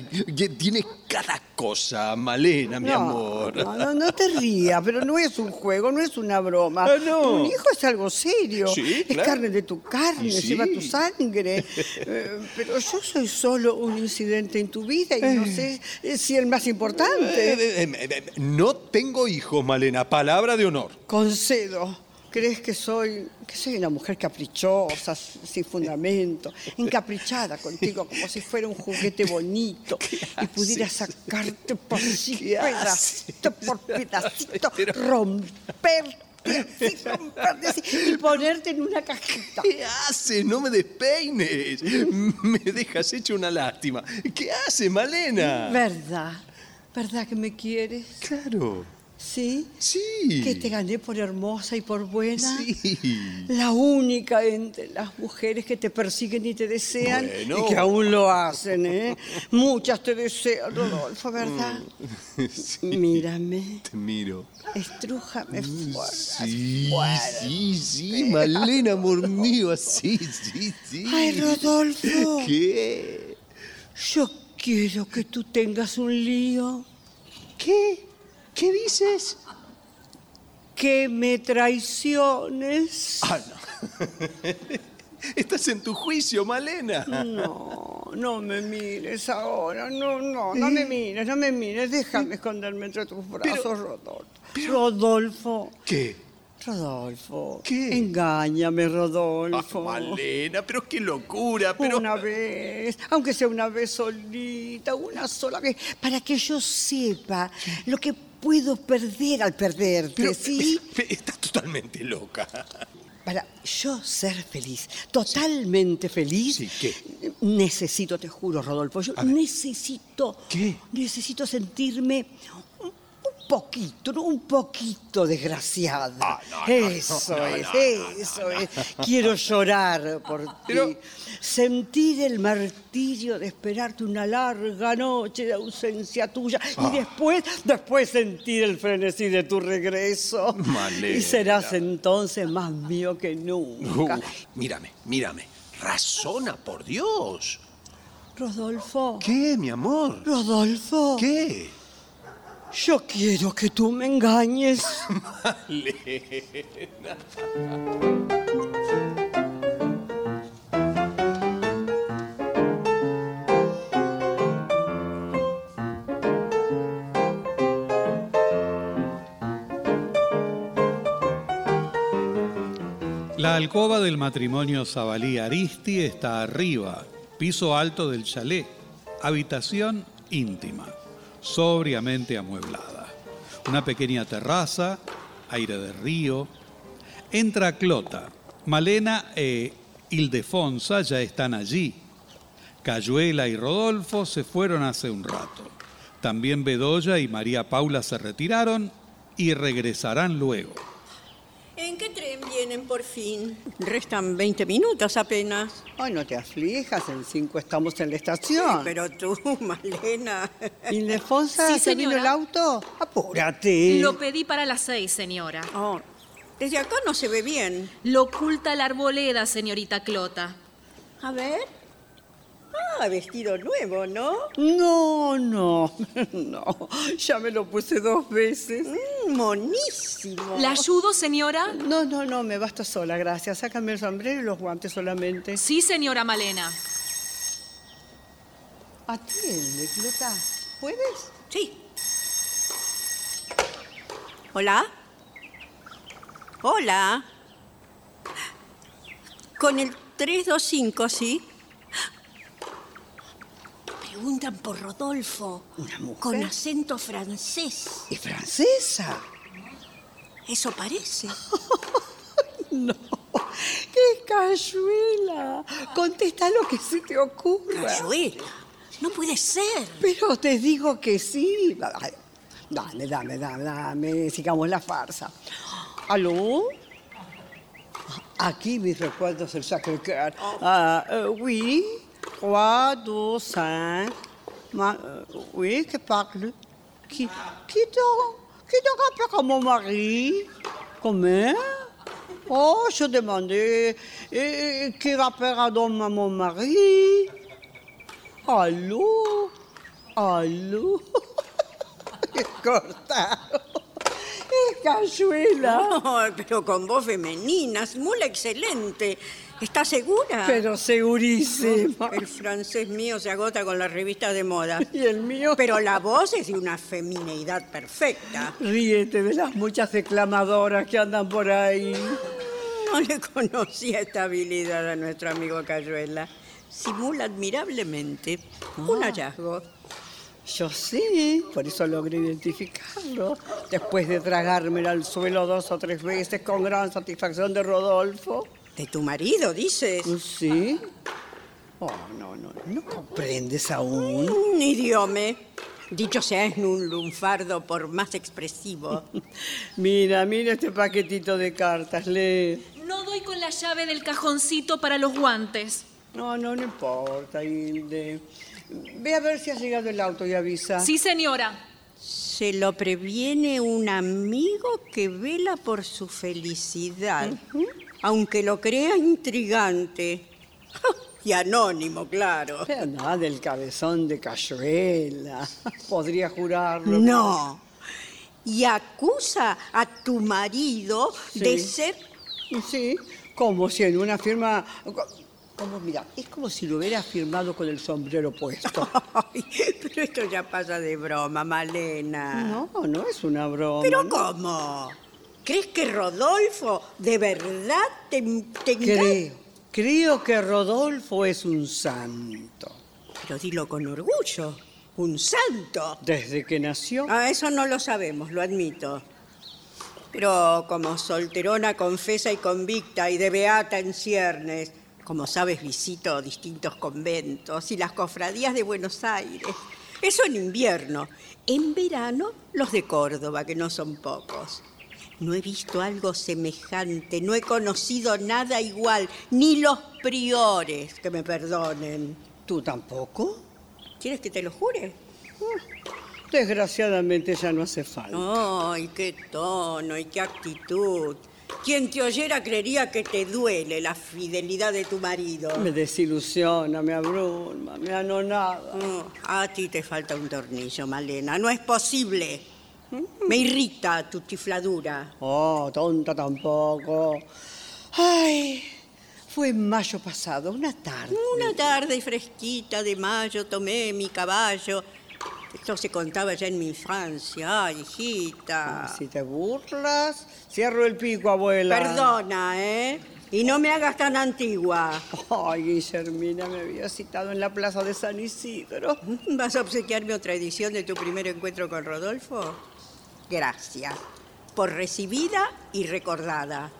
S10: tienes cada cosa, Malena, mi amor.
S5: No, no, no te rías, pero no es un juego, no es una broma.
S10: Ah, no.
S5: Un hijo es algo serio.
S10: Sí,
S5: Es
S10: claro.
S5: carne de tu carne,
S10: Sí.
S5: lleva tu sangre. Eh, pero yo soy solo un incidente en tu vida y no sé eh, si el más importante.
S10: Eh, eh, eh, eh, No tengo hijos, Malena, palabra de honor.
S5: Concedo. ¿Crees que soy, que soy una mujer caprichosa, sin fundamento, encaprichada contigo como si fuera un juguete bonito y pudiera sacarte por sí, pedacito por pedacito, romperte así, y ponerte en una cajita?
S10: ¿Qué haces? No me despeines. Me dejas hecho una lástima. ¿Qué haces, Malena?
S5: ¿Verdad? ¿Verdad que me quieres?
S10: Claro.
S5: ¿Sí?
S10: Sí.
S5: Que te gané por hermosa y por buena.
S10: Sí.
S5: La única entre las mujeres que te persiguen y te desean
S10: Bueno.
S5: y que aún lo hacen, ¿eh? Muchas te desean, Rodolfo, ¿verdad?
S10: Sí.
S5: Mírame,
S10: Te miro.
S5: estrújame fuerte.
S10: Sí, sí, sí, Malena, amor mío, así, sí, sí.
S5: Ay, Rodolfo.
S10: ¿Qué?
S5: Yo quiero que tú tengas un lío.
S10: ¿Qué? ¿Qué dices?
S5: Que me traiciones.
S10: Ah, no. Estás en tu juicio, Malena.
S5: No, no me mires ahora, no, no, no me mires, no me mires, déjame esconderme entre tus brazos, Rodolfo. Rodolfo,
S10: ¿Qué?
S5: Rodolfo.
S10: ¿Qué?
S5: Engáñame,
S10: Ah,
S5: Rodolfo.
S10: Malena, pero qué locura, pero...
S5: Una vez, aunque sea una vez solita, una sola vez, para que yo sepa lo que puedo perder al perderte,
S10: Pero-
S5: ¿sí?
S10: Estás totalmente loca.
S5: Para yo ser feliz, totalmente feliz,
S10: Sí, ¿qué?
S5: necesito, te juro, Rodolfo, yo necesito,
S10: ¿Qué?
S5: necesito sentirme poquito, ¿no? un poquito desgraciada.
S10: Ah, no, no,
S5: eso es, eso es. Quiero llorar por ti. Sentir el martirio de esperarte una larga noche de ausencia tuya
S10: Ah.
S5: y después, después sentir el frenesí de tu regreso. Y serás entonces más mío que nunca.
S10: Uh, mírame, mírame. Razona, por Dios.
S5: Rodolfo.
S10: ¿Qué, mi amor?
S5: Rodolfo.
S10: ¿Qué?
S5: Yo quiero que tú me engañes.
S3: La alcoba del matrimonio Zabalí Aristi está arriba, piso alto del chalet, habitación íntima, sobriamente amueblada. Una pequeña terraza, aire de río. Entra Clota. Malena e Ildefonsa ya están allí. Cayuela y Rodolfo se fueron hace un rato. También Bedoya y María Paula se retiraron y regresarán luego.
S8: ¿En qué tren vienen por fin? Restan 20 minutos apenas.
S5: Ay, no te aflijas, en cinco estamos en la estación.
S8: Pero tú, Malena.
S5: Ildefonsa,
S7: Sí,
S5: ¿se vino el auto? Apúrate.
S7: Lo pedí para las seis, señora.
S8: Oh, desde acá no se ve bien.
S7: Lo oculta la arboleda, señorita Clota.
S8: A ver. Ah, vestido nuevo, ¿no?
S5: No, no, no. Ya me lo puse dos veces.
S8: Mm, monísimo.
S7: ¿La ayudo, señora?
S5: No, no, no, me basta sola, gracias. Sácame el sombrero y los guantes solamente.
S7: Sí, señora Malena.
S5: Atiende, Clota. ¿Puedes?
S8: Sí. ¿Hola? Hola. Con el 325, ¿sí? Preguntan por Rodolfo.
S5: ¿Una mujer?
S8: Con acento francés.
S5: ¿Y francesa?
S8: Eso parece.
S5: No. ¡Qué cayuela! Contesta lo que se te ocurra.
S8: Cayuela. No puede ser.
S5: Pero te digo que sí. Dame, dame, dame, dame. Sigamos la farsa. ¿Aló? Aquí mis recuerdos del Sacré-Cœur. Ah, euh, oui. 3, 2, 5. Ma, euh, oui, qui parle? Qui, qui donc? Qui donc appelle mon mari? Comment? Oh, yo te mandé eh, que va a pegar don Mamón Marie. Aló, aló. Es cortado. Es cachuela.
S8: No, pero con voz femenina, simula excelente. ¿Estás segura?
S5: Pero segurísima.
S8: El francés mío se agota con las revistas de moda.
S5: Y el mío.
S8: Pero la voz es de una femineidad perfecta.
S5: Ríete de las muchas declamadoras que andan por ahí.
S8: No le conocía esta habilidad a nuestro amigo Cayuela. Simula admirablemente. Un hallazgo.
S5: Yo sí, por eso logré identificarlo. Después de tragármelo al suelo dos o tres veces con gran satisfacción de Rodolfo.
S8: ¿De tu marido, dices?
S5: Sí. Oh, no, no, no comprendes aún.
S8: Ni diome. Dicho sea en un lunfardo por más expresivo.
S5: Mira, mira este paquetito de cartas, lee.
S7: No doy con la llave del cajoncito para los guantes.
S5: No, no, no importa, Hilde. Ve a ver si ha llegado el auto y avisa.
S7: Sí, señora.
S8: Se lo previene un amigo que vela por su felicidad, aunque lo crea intrigante. Y anónimo, claro.
S5: Pero nada del cabezón de Cayuela. Podría jurarlo.
S8: No. Y acusa a tu marido de ser...
S5: Sí, como si en una firma... Como, mira, es como si lo hubiera firmado con el sombrero puesto.
S8: Ay, pero esto ya pasa de broma, Malena.
S5: No, no es una broma.
S8: ¿Pero
S5: ¿no?
S8: cómo? ¿Crees que Rodolfo de verdad te, te
S5: Creo, creo que Rodolfo es un santo.
S8: Pero dilo con orgullo. Un santo.
S5: Desde que nació.
S8: Ah, eso no lo sabemos, lo admito. Pero como solterona confesa y convicta y de beata en ciernes, como sabes, visito distintos conventos y las cofradías de Buenos Aires. Eso en invierno. En verano, los de Córdoba, que no son pocos. No he visto algo semejante, no he conocido nada igual, ni los priores, que me perdonen.
S5: ¿Tú tampoco?
S8: ¿Quieres que te lo jure?
S5: Desgraciadamente ya no hace falta.
S8: Ay, qué tono y qué actitud. Quien te oyera creería que te duele la fidelidad de tu marido.
S5: Me desilusiona, me abruma, me anonada.
S8: Oh, a ti te falta un tornillo, Malena. No es posible. Me irrita tu chifladura.
S5: Oh, tonta tampoco. Ay, fue en mayo pasado, una tarde.
S8: Una tarde fresquita de mayo tomé mi caballo. Esto se contaba ya en mi infancia. Ay, hijita.
S5: Si te burlas, cierro el pico, abuela.
S8: Perdona, ¿eh? Y no me hagas tan antigua.
S5: Ay, Guillermina me había citado en la plaza de San Isidro.
S8: ¿Vas a obsequiarme otra edición de tu primer encuentro con Rodolfo? Gracias. Por recibida y recordada.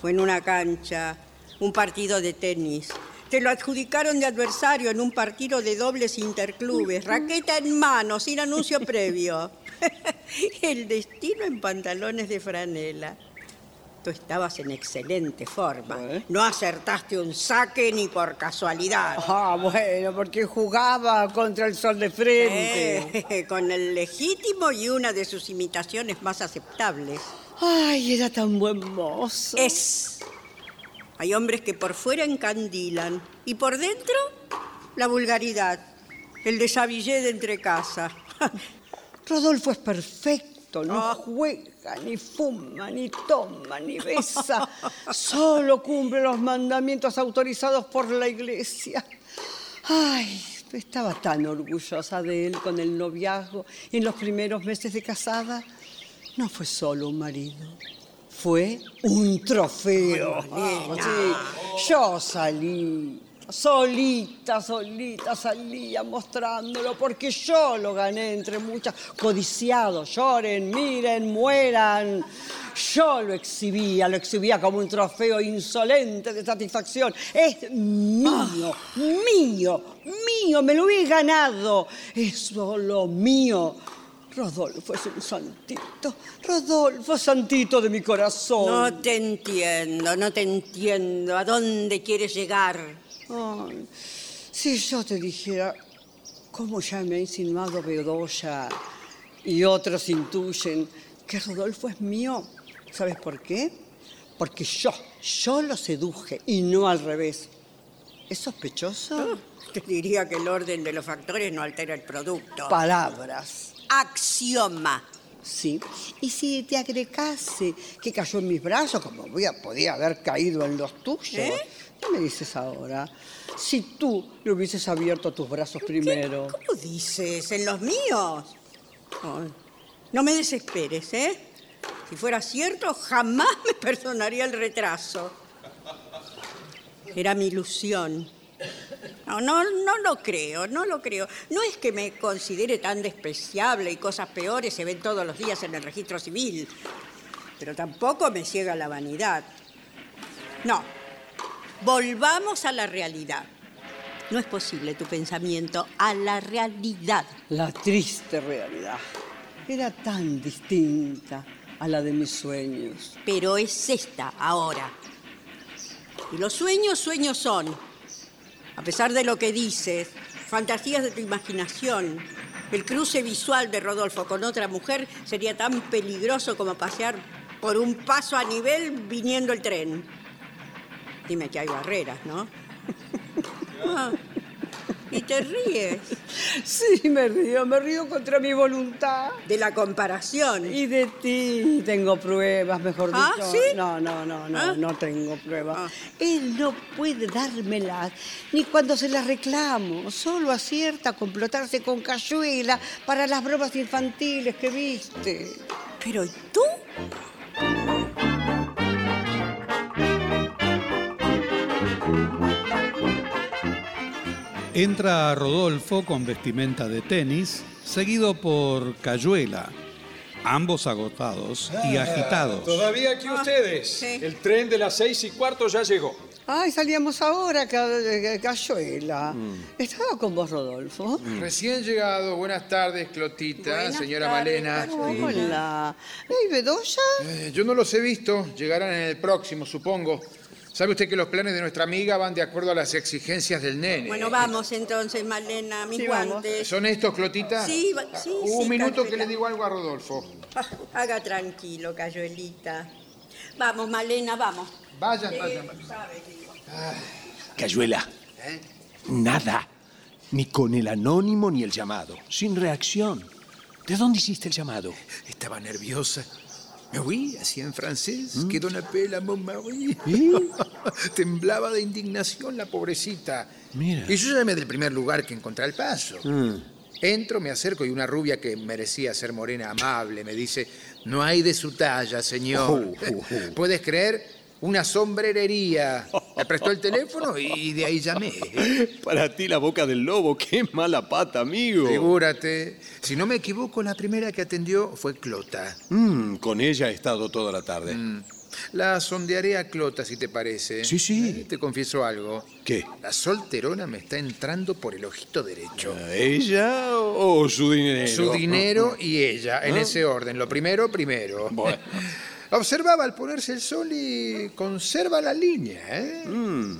S8: Fue en una cancha, un partido de tenis. Te lo adjudicaron de adversario en un partido de dobles interclubes, raqueta en mano, sin anuncio previo. El destino en pantalones de franela. Tú estabas en excelente forma. No acertaste un saque ni por casualidad.
S5: Ah, bueno, porque jugaba contra el sol de frente.
S8: Eh, con el legítimo y una de sus imitaciones más aceptables.
S5: Ay, era tan buen mozo.
S8: Es. Hay hombres que por fuera encandilan y por dentro la vulgaridad, el desabillé de entre casa.
S5: Rodolfo es perfecto, no juega, ni fuma, ni toma, ni besa. Solo cumple los mandamientos autorizados por la iglesia. Ay, estaba tan orgullosa de él con el noviazgo y en los primeros meses de casada. No fue solo un marido, fue un trofeo.
S8: Ay, Malena.
S5: Sí, yo salí, solita, solita salía mostrándolo porque yo lo gané entre muchas. Codiciados, lloren, miren, mueran. Yo lo exhibía, lo exhibía como un trofeo insolente de satisfacción. Es mío, mío, mío, me lo he ganado. Es solo mío. Rodolfo es un santito. Rodolfo, santito de mi corazón.
S8: No te entiendo, no te entiendo. ¿A dónde quieres llegar?
S5: Si yo te dijera cómo ya me ha insinuado Bedoya y otros intuyen que Rodolfo es mío, ¿sabes por qué? porque yo, yo lo seduje y no al revés. ¿Es sospechoso?
S8: Te diría que el orden de los factores no altera el producto.
S5: Palabras.
S8: Axioma.
S5: Sí. Y si te agregase que cayó en mis brazos, como voy a- podía haber caído en los tuyos.
S8: ¿Eh?
S5: ¿Qué me dices ahora? Si tú le hubieses abierto tus brazos primero.
S8: ¿Cómo dices? ¿En los míos? Ay, no me desesperes, ¿eh? Si fuera cierto, jamás me perdonaría el retraso. Era mi ilusión. No, no, no lo creo, no lo creo. No es que me considere tan despreciable y cosas peores se ven todos los días en el registro civil. Pero tampoco me ciega la vanidad. No. Volvamos a la realidad. No es posible tu pensamiento a la realidad.
S5: La triste realidad. Era tan distinta a la de mis sueños.
S8: Pero es esta ahora. Y los sueños, sueños son. A pesar de lo que dices, fantasías de tu imaginación. El cruce visual de Rodolfo con otra mujer sería tan peligroso como pasear por un paso a nivel viniendo el tren. Dime que hay barreras, ¿no? Ah, y te ríes.
S5: Sí, me río, me río contra mi voluntad.
S8: De la comparación.
S5: Y de ti tengo pruebas, mejor
S8: ¿Ah,
S5: dicho.
S8: sí?
S5: No, no, no, no,
S8: ¿Ah?
S5: no tengo pruebas.
S8: Ah.
S5: Él no puede dármelas, ni cuando se las reclamo. Solo acierta a complotarse con Cayuela para las bromas infantiles que viste.
S8: Pero ¿y tú?
S3: Entra Rodolfo con vestimenta de tenis, seguido por Cayuela, ambos agotados y agitados.
S11: Todavía aquí ustedes.
S8: sí.
S11: El tren de las seis y cuarto ya llegó.
S5: Ay, salíamos ahora, eh, Cayuela. ¿Estaba con vos, Rodolfo?
S4: Recién llegado, buenas tardes, Clotita,
S8: Buenas
S4: señora
S8: tardes,
S4: Malena.
S5: Hola. ¿Y Bedoya?
S4: Eh, yo no los he visto, llegarán en el próximo, supongo. ¿Sabe usted que los planes de nuestra amiga van de acuerdo a las exigencias del nene?
S8: Bueno, vamos entonces, Malena, mis
S5: Sí, vamos.
S8: guantes.
S4: ¿Son estos, Clotita?
S8: Sí, va- sí,
S4: Un
S8: sí,
S4: minuto
S8: Cayuela.
S4: que le digo algo a Rodolfo.
S8: Ah, Haga tranquilo, Cayuelita. Vamos, Malena, vamos.
S4: Vayan,
S8: Eh,
S4: vayan.
S10: Cayuela. Nada. Ni con el anónimo ni el llamado. Sin reacción. ¿De dónde hiciste el llamado?
S4: Estaba nerviosa. Oui, así en francés. Que don appelle mon mari. Temblaba de indignación la pobrecita.
S10: Mira.
S4: Y yo llamé del primer lugar que encontré al paso. Entro, me acerco y una rubia que merecía ser morena amable me dice, no hay de su talla, señor.
S10: Oh, oh, oh.
S4: ¿Puedes creer? Una sombrerería. Me prestó el teléfono y de ahí llamé.
S10: Para ti la boca del lobo, qué mala pata, amigo.
S4: Figúrate. Si no me equivoco, la primera que atendió fue Clota.
S10: Mm, con ella he estado toda la tarde.
S4: La sondearé a Clota, si te parece.
S10: Sí, sí.
S4: Eh, Te confieso algo.
S10: ¿Qué?
S4: La solterona me está entrando por el ojito derecho.
S10: ¿Ella o su dinero?
S4: Su dinero y ella, en ese orden. Lo primero, primero.
S10: Bueno.
S4: Observaba al ponerse el sol y conserva la línea. ¿eh?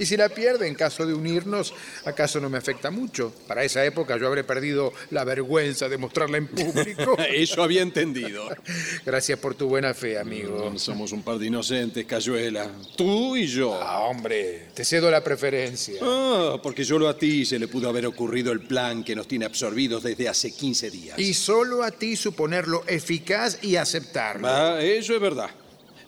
S4: Y si la pierde en caso de unirnos, ¿acaso no me afecta mucho? Para esa época yo habré perdido la vergüenza de mostrarla en público.
S10: Eso había entendido.
S4: Gracias por tu buena fe, amigo.
S10: Somos un par de inocentes, Cayuela. Tú y yo.
S4: Ah, hombre, te cedo la preferencia.
S10: Ah, porque solo a ti se le pudo haber ocurrido el plan que nos tiene absorbidos desde hace 15 días.
S4: Y solo a ti suponerlo eficaz y aceptarlo.
S10: Ah, eso es verdad.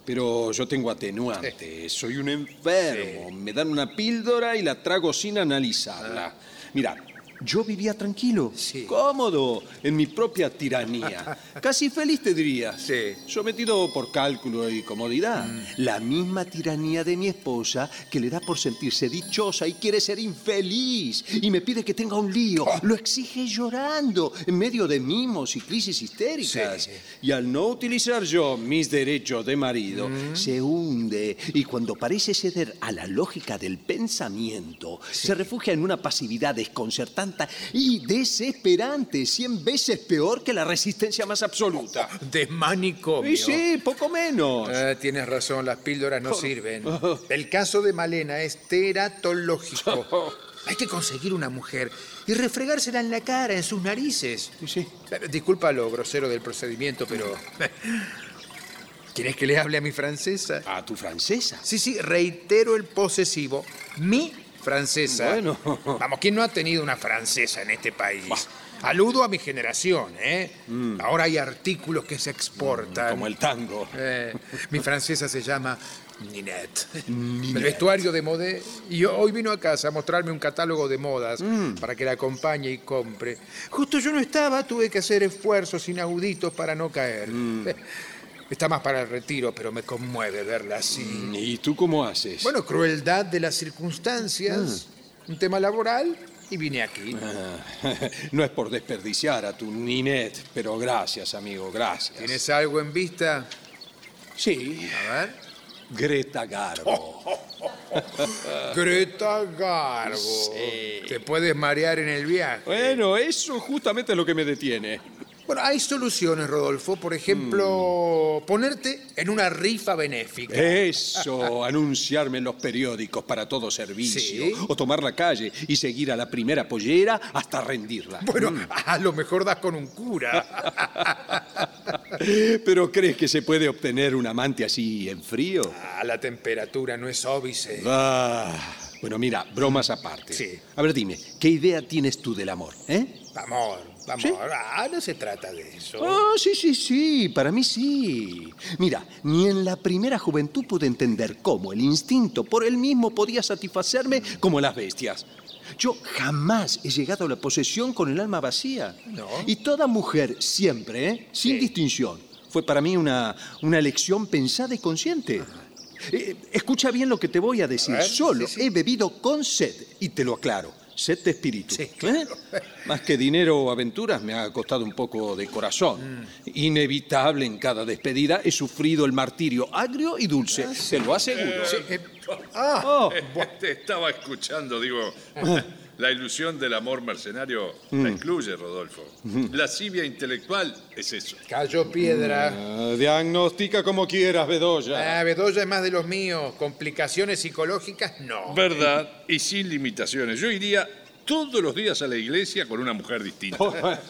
S10: Pero yo tengo atenuantes. Soy un enfermo. Me dan una píldora y la trago sin analizarla. Mira, yo vivía tranquilo,
S4: Sí.
S10: cómodo, en mi propia tiranía. Casi feliz te diría.
S4: Sí.
S10: Sometido por cálculo y comodidad. La misma tiranía de mi esposa que le da por sentirse dichosa y quiere ser infeliz. Y me pide que tenga un lío. Lo exige llorando, en medio de mimos y crisis histéricas.
S4: Sí.
S10: Y al no utilizar yo mis derechos de marido, se hunde y cuando parece ceder a la lógica del pensamiento, se refugia en una pasividad desconcertante y desesperante, cien veces peor que la resistencia más absoluta.
S4: De manicomio.
S10: Y sí, poco menos.
S4: Ah, tienes razón, las píldoras no sirven. El caso de Malena es teratológico. Hay que conseguir una mujer y refregársela en la cara, en sus narices.
S10: Sí, sí.
S4: Eh, Disculpa lo grosero del procedimiento, pero ¿Quieres que le hable a mi francesa?
S10: ¿A tu francesa?
S4: Sí, sí, reitero el posesivo. Mi francesa.
S10: Bueno.
S4: Vamos, ¿quién no ha tenido una francesa en este país? Aludo a mi generación, ¿eh? Ahora hay artículos que se exportan.
S10: Mm. Como el tango.
S4: Eh, mi francesa se llama Ninette. El vestuario de modé. Y hoy vino a casa a mostrarme un catálogo de modas
S10: Mm.
S4: para que la acompañe y compre. Justo yo no estaba, tuve que hacer esfuerzos inauditos para no caer.
S10: Mm.
S4: Está más para el retiro, pero me conmueve verla así.
S10: ¿Y tú cómo haces?
S4: Bueno, crueldad de las circunstancias, un tema laboral y vine aquí.
S10: Ah, no es por desperdiciar a tu Ninette, pero gracias, amigo, gracias.
S4: ¿Tienes algo en vista?
S10: Sí.
S4: A ver.
S10: Greta Garbo.
S4: Greta Garbo. Te puedes marear en el viaje.
S10: Bueno, eso justamente es lo que me detiene.
S4: Bueno, hay soluciones, Rodolfo. Por ejemplo, ponerte en una rifa benéfica.
S10: Eso, anunciarme en los periódicos para todo servicio.
S4: Sí.
S10: O tomar la calle y seguir a la primera pollera hasta rendirla.
S4: Bueno,
S10: Mm.
S4: a lo mejor das con un cura.
S10: ¿Pero crees que se puede obtener un amante así en frío?
S4: Ah, la temperatura no es óbice.
S10: Ah, bueno, mira, bromas aparte.
S4: Sí.
S10: A ver, dime, ¿qué idea tienes tú del amor? ¿Eh?
S4: Amor, amor. Ah, no se trata de eso.
S10: Ah, sí, sí, sí, para mí sí. Mira, ni en la primera juventud pude entender cómo el instinto por él mismo podía satisfacerme como las bestias. Yo jamás he llegado a la posesión con el alma vacía.
S4: No.
S10: Y toda mujer siempre, ¿eh? sin distinción, fue para mí una, una elección pensada y consciente. Eh, escucha bien lo que te voy a decir.
S4: Ver,
S10: Solo
S4: sí, sí.
S10: he bebido con sed, y te lo aclaro, sed de espíritu. ¿eh? Más que dinero o aventuras, me ha costado un poco de corazón.
S4: Mm.
S10: Inevitable en cada despedida, he sufrido el martirio agrio y dulce, te lo aseguro.
S4: Eh, ah,
S9: Te estaba escuchando, digo. La ilusión del amor mercenario
S10: Mm.
S9: la excluye, Rodolfo. La cibia intelectual es eso.
S4: cayó piedra.
S10: Ah, diagnostica como quieras, Bedoya.
S4: Ah, Bedoya es más de los míos. Complicaciones psicológicas, no.
S9: Verdad y sin limitaciones. Yo iría todos los días a la iglesia con una mujer distinta.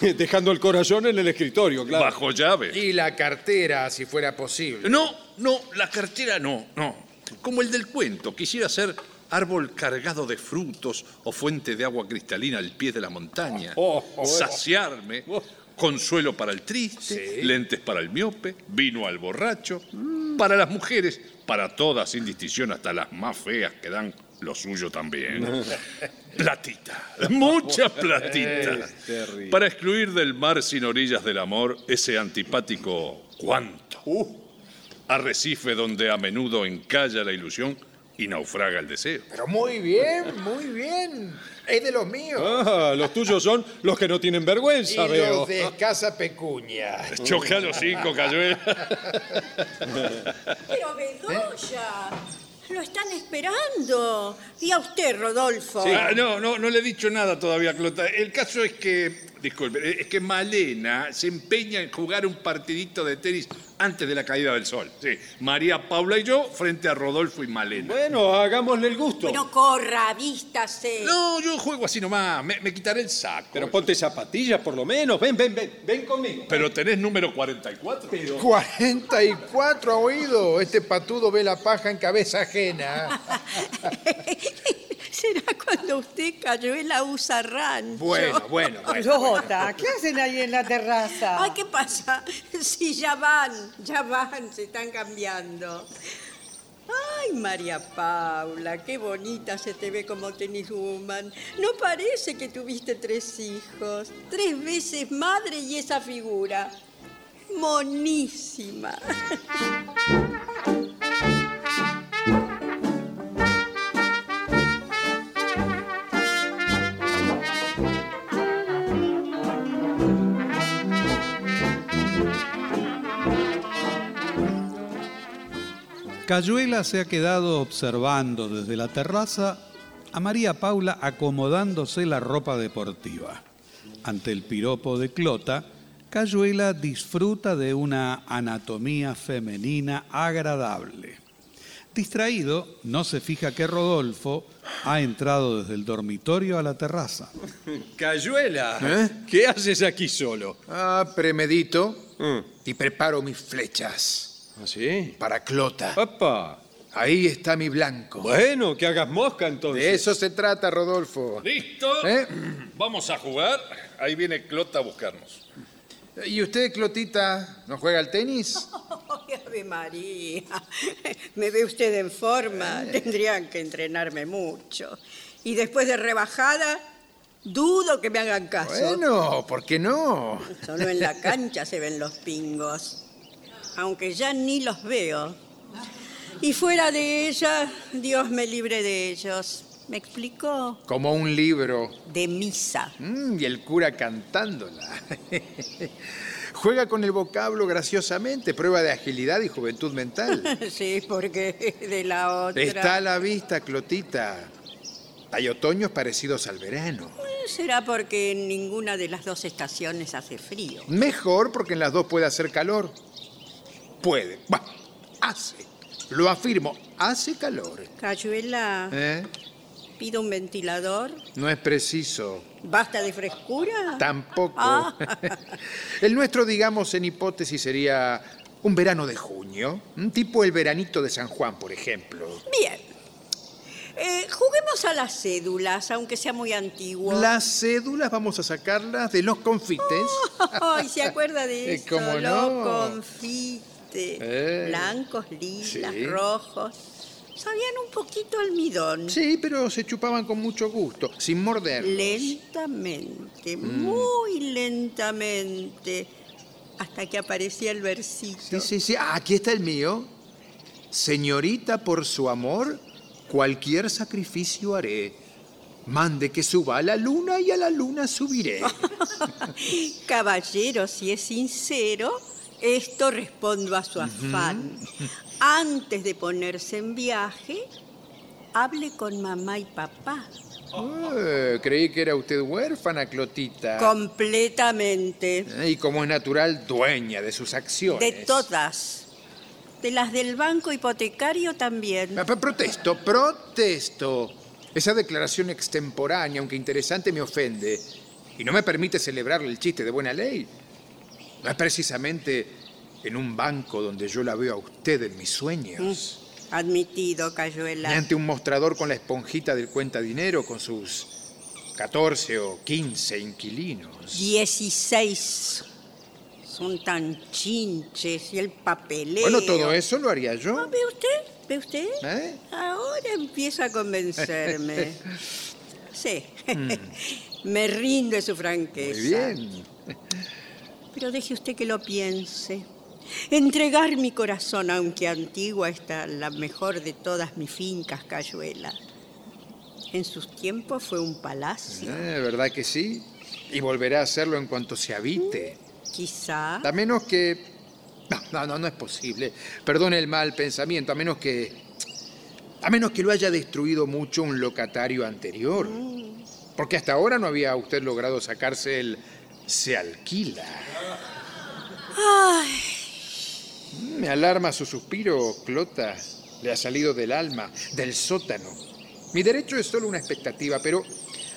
S10: Dejando el corazón en el escritorio, claro.
S9: Bajo llave.
S4: Y la cartera, si fuera posible.
S9: No, no, la cartera no, no. Como el del cuento, quisiera ser árbol cargado de frutos o fuente de agua cristalina al pie de la montaña.
S10: Oh, oh, oh.
S9: Saciarme. Consuelo para el triste,
S4: Sí.
S9: lentes para el miope, vino al borracho. Para las mujeres, para todas sin distinción, hasta las más feas que dan lo suyo también. Platita, mucha platita. Para excluir del mar sin orillas del amor ese antipático cuánto. Arrecife donde a menudo encalla la ilusión y naufraga el deseo.
S4: Pero muy bien, muy bien. Es de los míos.
S10: Ah, los tuyos son los que no tienen
S4: y
S10: vergüenza, veo.
S4: los de escasa pecuña.
S9: Choque a los cinco, Cayuela.
S8: Pero Bedoya, lo están esperando. Y a usted, Rodolfo.
S9: Ah, no, no, no le he dicho nada todavía, Clota. El caso es que, disculpe, es que Malena se empeña en jugar un partidito de tenis antes de la caída del sol. Sí, María Paula y yo frente a Rodolfo y Malena.
S10: Bueno, hagámosle el gusto.
S8: Bueno, corra, vístase.
S9: No, yo juego así nomás, me, me quitaré el saco.
S10: Pero ponte zapatillas por lo menos. Ven, ven, ven, ven conmigo.
S9: Pero tenés número 44.
S4: 44 ha oído. Este patudo ve la paja en cabeza ajena.
S8: Será cuando usted cayó en la usa rancho.
S4: Bueno, bueno, bueno.
S5: Rota, ¿qué hacen ahí en la terraza?
S8: Ay, ¿qué pasa? Sí, ya van, ya van, se están cambiando. Ay, María Paula, qué bonita se te ve como teniswoman. No parece que tuviste tres hijos, tres veces madre y esa figura. Monísima.
S3: Cayuela se ha quedado observando desde la terraza a María Paula acomodándose la ropa deportiva. Ante el piropo de Clota, Cayuela disfruta de una anatomía femenina agradable. Distraído, no se fija que Rodolfo ha entrado desde el dormitorio a la terraza.
S10: Cayuela,
S4: ¿Eh?
S10: ¿qué haces aquí solo?
S4: Ah, premedito
S10: Mm.
S4: y preparo mis flechas.
S10: ¿Ah, sí?
S4: Para Clota.
S10: ¡Opa!
S4: Ahí está mi blanco.
S10: Bueno, que hagas mosca entonces.
S4: De eso se trata, Rodolfo.
S9: ¿Listo?
S4: ¿Eh?
S9: Vamos a jugar. Ahí viene Clota a buscarnos.
S4: ¿Y usted, Clotita, no juega al tenis?
S8: Ay, Ave María, me ve usted en forma, tendrían que entrenarme mucho. Y después de rebajada, dudo que me hagan caso.
S4: Bueno, ¿por qué no?
S8: Solo en la cancha se ven los pingos, aunque ya ni los veo. Y fuera de ella, Dios me libre de ellos. ¿Me explicó?
S4: Como un libro.
S8: De misa.
S4: Mm, y el cura cantándola. Juega con el vocablo graciosamente, prueba de agilidad y juventud mental.
S8: Sí, porque de la otra...
S4: Está a la vista, Clotita. Hay otoños parecidos al verano.
S8: Será porque en ninguna de las dos estaciones hace frío.
S4: Mejor porque en las dos puede hacer calor. Puede. Bah, hace. Lo afirmo, hace calor.
S8: Cayuela,
S4: ¿Eh?
S8: pido un ventilador.
S4: No es preciso.
S8: ¿Basta de frescura?
S4: Tampoco.
S8: Ah.
S4: El nuestro, digamos, en hipótesis sería un verano de junio. Un tipo el veranito de San Juan, por ejemplo.
S8: Bien. Eh, juguemos a las cédulas, aunque sea muy antiguo.
S4: Las cédulas vamos a sacarlas de los confites.
S8: Ay, ¿se acuerda de
S4: Eh,
S8: eso?
S4: ¿cómo
S8: Los
S4: no? Eh.
S8: Blancos, lilas,
S4: Sí.
S8: rojos. Sabían un poquito almidón.
S4: Sí, pero se chupaban con mucho gusto, sin morderlos.
S8: Lentamente,
S4: Mm.
S8: muy lentamente, hasta que aparecía el versito.
S4: Sí, sí, sí. Ah, aquí está el mío. Señorita, por su amor, cualquier sacrificio haré. Mande que suba a la luna y a la luna subiré.
S8: Caballero, si es sincero, esto respondo a su afán. Antes de ponerse en viaje, hable con mamá y papá.
S4: Eh, creí que era usted huérfana, Clotita.
S8: Completamente.
S4: Y como es natural, dueña de sus acciones.
S8: De todas. De las del banco hipotecario también.
S4: Ah, Protesto, protesto. Esa declaración extemporánea, aunque interesante, me ofende. Y no me permite celebrar el chiste de buena ley. No es precisamente en un banco donde yo la veo a usted en mis sueños.
S8: Admitido,
S4: Ni
S8: Cayuela.
S4: ante un mostrador con la esponjita del cuenta dinero con sus 14 o 15 inquilinos.
S8: Dieciséis. Son tan chinches y el papeleo.
S4: Bueno, todo eso lo haría yo.
S8: Ah, ¿Ve usted? ¿Ve usted?
S4: ¿Eh?
S8: Ahora empieza a convencerme. Sí.
S4: Mm.
S8: Me rinde su franqueza.
S4: Muy bien.
S8: Pero deje usted que lo piense. Entregar mi corazón, aunque antigua, está la mejor de todas mis fincas, Cayuela. En sus tiempos fue un palacio.
S4: Eh, ¿Verdad que sí? Y volverá a hacerlo en cuanto se habite.
S8: Quizá.
S4: A menos que... No, no, no, no es posible. Perdone el mal pensamiento, a menos que... A menos que lo haya destruido mucho un locatario anterior. Porque hasta ahora no había usted logrado sacarse el... Se alquila.
S8: Ay,
S4: Me alarma su suspiro, Clota. Le ha salido del alma, del sótano. Mi derecho es solo una expectativa, pero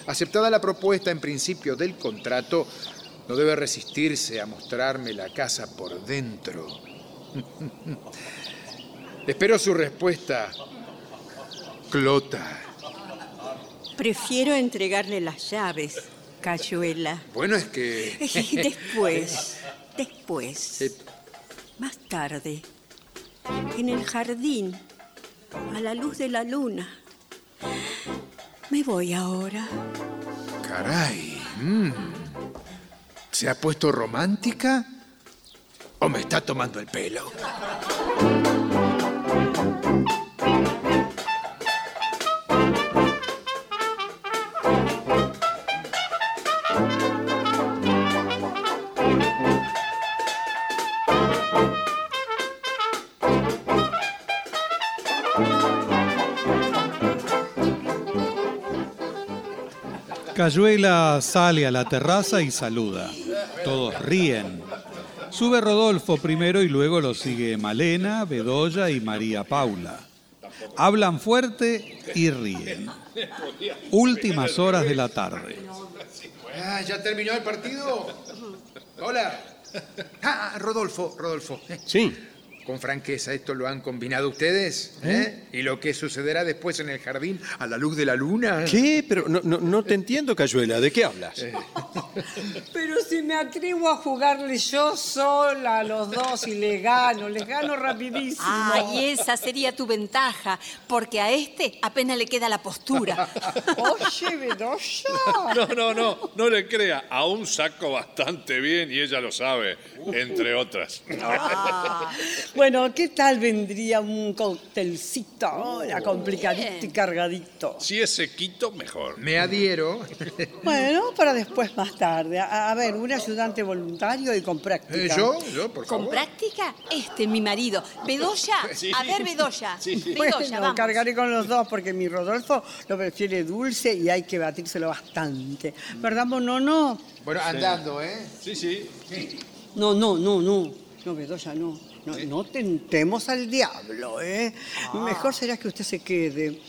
S4: aceptada la propuesta en principio del contrato, no debe resistirse a mostrarme la casa por dentro. Espero su respuesta, Clota.
S8: prefiero entregarle las llaves, Cayuela.
S4: Bueno, es que...
S8: Después, después,
S4: Eh,
S8: más tarde, en el jardín, a la luz de la luna. Me voy ahora.
S4: Caray. mm. ¿Se ha puesto romántica? ¿O me está tomando el pelo?
S3: Cayuela sale a la terraza y saluda. Todos ríen. Sube Rodolfo primero y luego lo sigue Malena, Bedoya y María Paula. Hablan fuerte y ríen. Últimas horas de la tarde.
S4: Ah, ¿Ya terminó el partido? Hola. Ah, Rodolfo, Rodolfo.
S10: Sí.
S4: Con franqueza, ¿esto lo han combinado ustedes? ¿Eh? ¿Y lo que sucederá después en el jardín a la luz de la luna?
S10: ¿Qué? Pero no, no, no te entiendo, Cayuela. ¿De qué hablas?
S4: Eh.
S5: Pero si me atrevo a jugarle yo sola a los dos y les gano, les gano rapidísimo.
S6: Ay, esa sería tu ventaja, porque a este apenas le queda la postura.
S5: Oye, Bedoya.
S9: No, no, no, no le crea. Aún saco bastante bien y ella lo sabe, entre otras.
S5: Ah. Bueno, ¿qué tal vendría un coctelcito ahora, complicadito y cargadito?
S9: Si es sequito, mejor.
S4: Me adhiero.
S5: Bueno, para después más tarde. A, a ver, un ayudante voluntario y con práctica.
S4: Eh, ¿Yo? ¿Yo, por
S6: ¿Con
S4: favor?
S6: práctica? Este, mi marido. Bedoya,
S9: Sí.
S6: a ver, Bedoya. Bedoya,
S5: Bueno,
S6: vamos.
S5: cargaré con los dos porque mi Rodolfo lo prefiere dulce y hay que batírselo bastante. ¿Verdad, no, no?
S4: Bueno, andando, ¿eh?
S9: Sí, sí.
S5: No, no, no, no. No, Bedoya, no. No, no tentemos al diablo, ¿eh? Mejor será que usted se quede.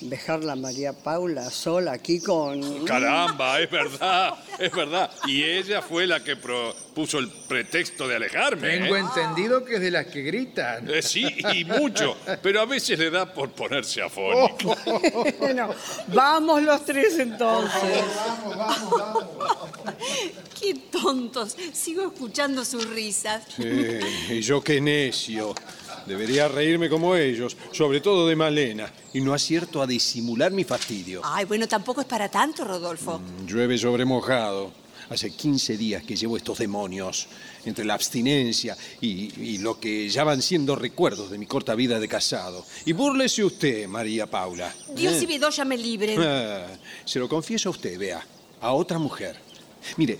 S5: Dejarla a María Paula sola aquí con...
S9: Caramba, es verdad, es verdad. Y ella fue la que pro- puso el pretexto de alejarme.
S4: Tengo
S9: ¿eh?
S4: entendido que es de las que gritan.
S9: Eh, sí, y mucho, pero a veces le da por ponerse afónico.
S5: Bueno, vamos los tres entonces.
S6: Qué tontos. Sigo escuchando sus risas.
S10: Sí, y yo qué necio. Debería reírme como ellos, sobre todo de Malena, y no acierto a disimular mi fastidio.
S6: Ay, bueno, tampoco es para tanto, Rodolfo.
S10: Llueve sobre mojado. Hace 15 días que llevo estos demonios, entre la abstinencia y, y lo que ya van siendo recuerdos de mi corta vida de casado. Y búrlese usted, María Paula.
S6: Dios
S10: ¿eh?
S6: y Bedoya me libren.
S10: Ah, se lo confieso a usted, vea, a otra mujer. Mire,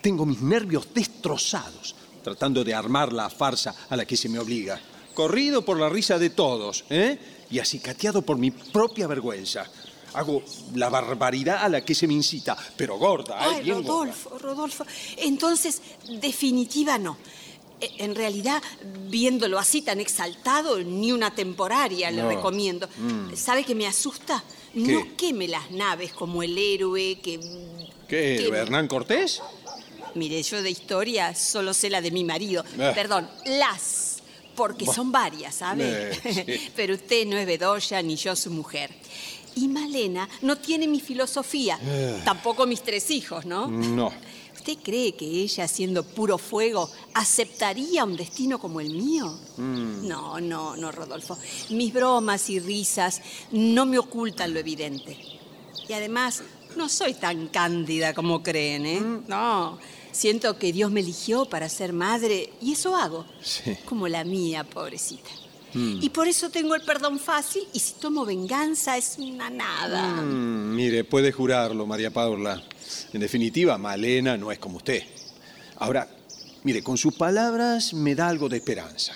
S10: tengo mis nervios destrozados tratando de armar la farsa a la que se me obliga. Corrido por la risa de todos, ¿eh? Y acicateado por mi propia vergüenza. Hago la barbaridad a la que se me incita, pero gorda, ¿eh?
S6: Ay,
S10: Bien gorda.
S6: Rodolfo, Rodolfo. Entonces, definitiva no. E- En realidad, viéndolo así tan exaltado, ni una temporaria le
S10: No.
S6: recomiendo.
S10: Mm.
S6: ¿Sabe qué me asusta?
S10: ¿Qué?
S6: No queme las naves como el héroe que...
S10: ¿Qué,
S6: que-
S10: Hernán Cortés?
S6: Mire, yo de historia solo sé la de mi marido.
S10: Ah.
S6: Perdón, las, porque son varias, ¿sabe?
S10: Eh, sí.
S6: Pero usted no es Bedoya ni yo su mujer. Y Malena no tiene mi filosofía,
S10: Eh.
S6: tampoco mis tres hijos, ¿no?
S10: No.
S6: ¿Usted cree que ella, siendo puro fuego, aceptaría un destino como el mío?
S10: Mm.
S6: No, no, no, Rodolfo. Mis bromas y risas no me ocultan lo evidente. Y además, no soy tan cándida como creen, ¿eh?
S10: Mm.
S6: No. Siento que Dios me eligió para ser madre y eso hago.
S10: Sí.
S6: Como la mía, pobrecita.
S10: Mm.
S6: Y por eso tengo el perdón fácil y si tomo venganza es una nada.
S10: Mm, mire, puede jurarlo, María Paula. En definitiva, Malena no es como usted. Ahora, mire, con sus palabras me da algo de esperanza.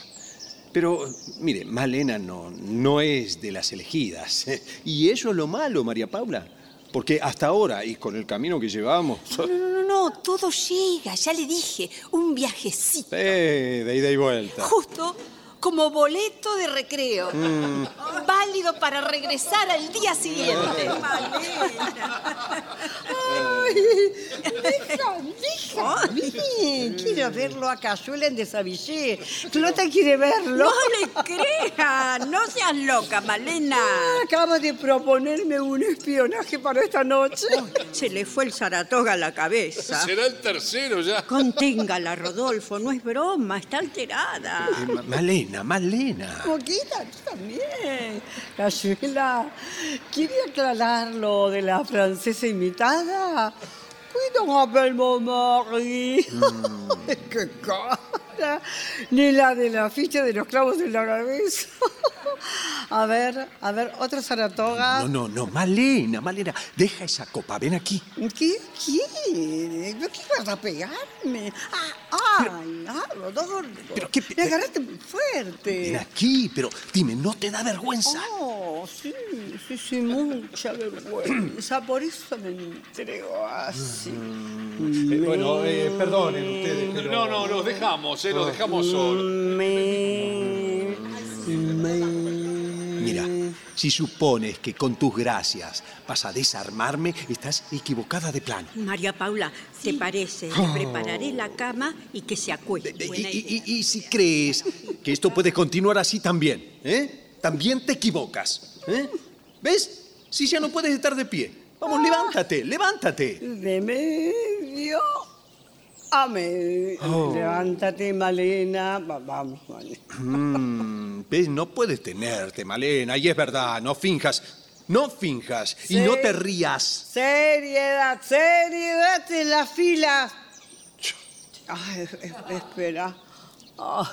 S10: Pero, mire, Malena no, no es de las elegidas. Y eso es lo malo, María Paula. Porque hasta ahora, y con el camino que llevamos...
S6: No, no, no, no, todo llega, ya le dije, un viajecito.
S10: Eh, de ida y vuelta.
S6: Justo como boleto de recreo.
S10: Mm.
S6: Válido para regresar al día siguiente.
S5: Ay, deja, déjame. Quiero verlo a Cayuela en Desavillé. Clota quiere verlo.
S8: No le crea, no seas loca, Malena.
S5: Acaba de proponerme un espionaje para esta noche.
S8: Se le fue el Saratoga a la cabeza.
S9: Será el tercero ya.
S8: Conténgala, Rodolfo, no es broma, está alterada.
S10: Eh, Ma- Malena, Malena.
S5: Moquita, tú también. Cayuela, ¿quiere aclarar lo de la francesa imitada? Puedo hablar, Marie. ¡Qué cara! Ni la de la ficha de los clavos en la cabeza. A ver, a ver, otra Saratoga.
S10: No, no, no, Malena, Malena, deja esa copa, ven aquí.
S5: ¿Qué quiere? ¿No quieres a pegarme? Ah, ¡Ay, ah, Rodolfo!
S10: ¿Pero qué-
S5: Me agarraste muy
S10: Ven
S5: fuerte.
S10: aquí, pero dime, ¿no te da vergüenza?
S5: Oh, sí, sí, sí, mucha vergüenza. Por eso me entrego así.
S10: Eh, bueno, eh, perdonen ustedes, pero...
S9: No, no, los dejamos, eh, los dejamos solos.
S5: Me... me-
S10: Mira, Si supones que con tus gracias vas a desarmarme, estás equivocada de plano.
S8: María Paula, ¿te parece? Le
S10: Oh.
S8: prepararé la cama y que se acueste.
S10: Y,
S8: Buena
S10: y-
S8: idea.
S10: y- y si crees que esto puede continuar así también, ¿eh? También te equivocas. ¿eh? ¿Ves? Si ya no puedes estar de pie. Vamos, levántate, levántate.
S5: De medio a medio.
S10: Oh.
S5: Levántate, Malena. Va- vamos, Malena.
S10: Mm, ¿Ves? No puedes tenerte, Malena. Y es verdad, no finjas. No finjas. Y no te rías.
S5: Seriedad, seriedad en la fila. Ay, es- espera. Ay,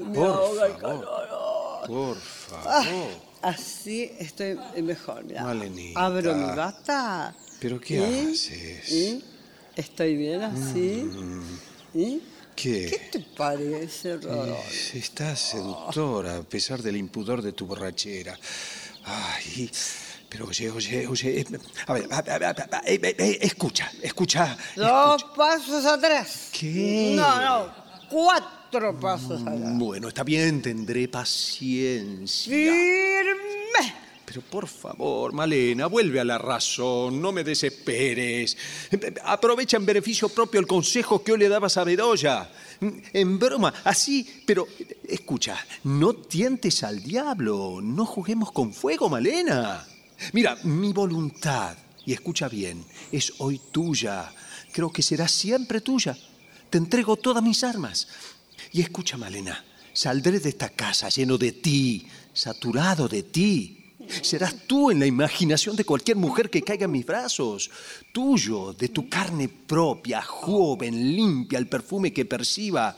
S5: me
S10: Por
S5: ahoga el
S10: favor.
S5: calor.
S10: Por favor.
S5: así estoy mejor. Mira.
S10: Malenita.
S5: Abro mi bata.
S10: ¿Pero qué
S5: ¿Y?
S10: haces?
S5: ¿Y? ¿Estoy bien así?
S10: Mm,
S5: ¿Y?
S10: ¿Qué?
S5: ¿Qué te parece, Rodolfo?
S10: Estás seductora a pesar del impudor de tu borrachera. Ay, pero oye, oye, oye. A ver, a- a- a- a- eh, eh, eh, escucha, escucha.
S5: Dos pasos atrás.
S10: ¿Qué?
S5: No, no. Cuatro pasos atrás.
S10: Bueno, está bien, tendré paciencia.
S5: Firme.
S10: Pero por favor, Malena, vuelve a la razón, no me desesperes. Aprovecha en beneficio propio el consejo que hoy le dabas a Bedoya. En broma, así, pero escucha, no tientes al diablo, no juguemos con fuego, Malena. Mira, mi voluntad, y escucha bien, es hoy tuya. Creo que será siempre tuya. Te entrego todas mis armas. Y escucha, Malena, saldré de esta casa lleno de ti, saturado de ti. Serás tú en la imaginación de cualquier mujer que caiga en mis brazos. Tuyo, de tu carne propia, joven, limpia, el perfume que perciba.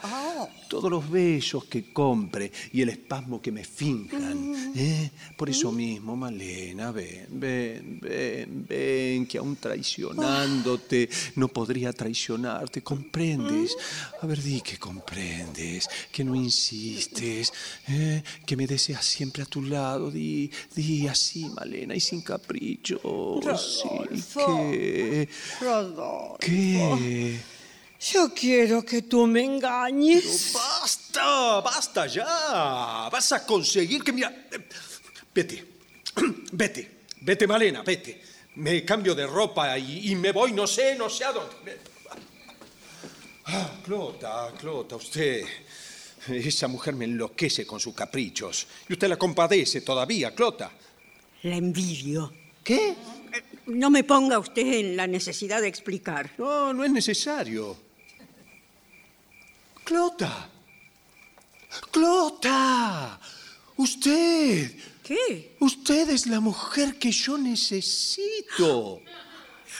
S10: Todos los besos que compre y el espasmo que me finjan. ¿eh? Por eso mismo, Malena, ven, ven, ven, ven, que aún traicionándote no podría traicionarte. ¿Comprendes? A ver, di que comprendes, que no insistes, ¿eh? que me deseas siempre a tu lado. Di, di así, Malena, y sin caprichos. Sí,
S5: Rodolfo.
S10: ¿Qué?
S5: Rodolfo.
S10: ¿Qué?
S5: Yo quiero que tú me engañes.
S10: ¡Basta! ¡Basta ya! Vas a conseguir que, mira, eh, vete, vete, vete, Malena, vete. Me cambio de ropa y, y me voy, no sé, no sé a dónde. Ah, Clota, Clota, usted. Esa mujer me enloquece con sus caprichos. Y usted la compadece todavía, Clota.
S8: La envidio.
S10: ¿Qué?
S8: No me ponga usted en la necesidad de explicar.
S10: No, no es necesario. Clota. Clota. Usted.
S8: ¿Qué?
S10: Usted es la mujer que yo necesito.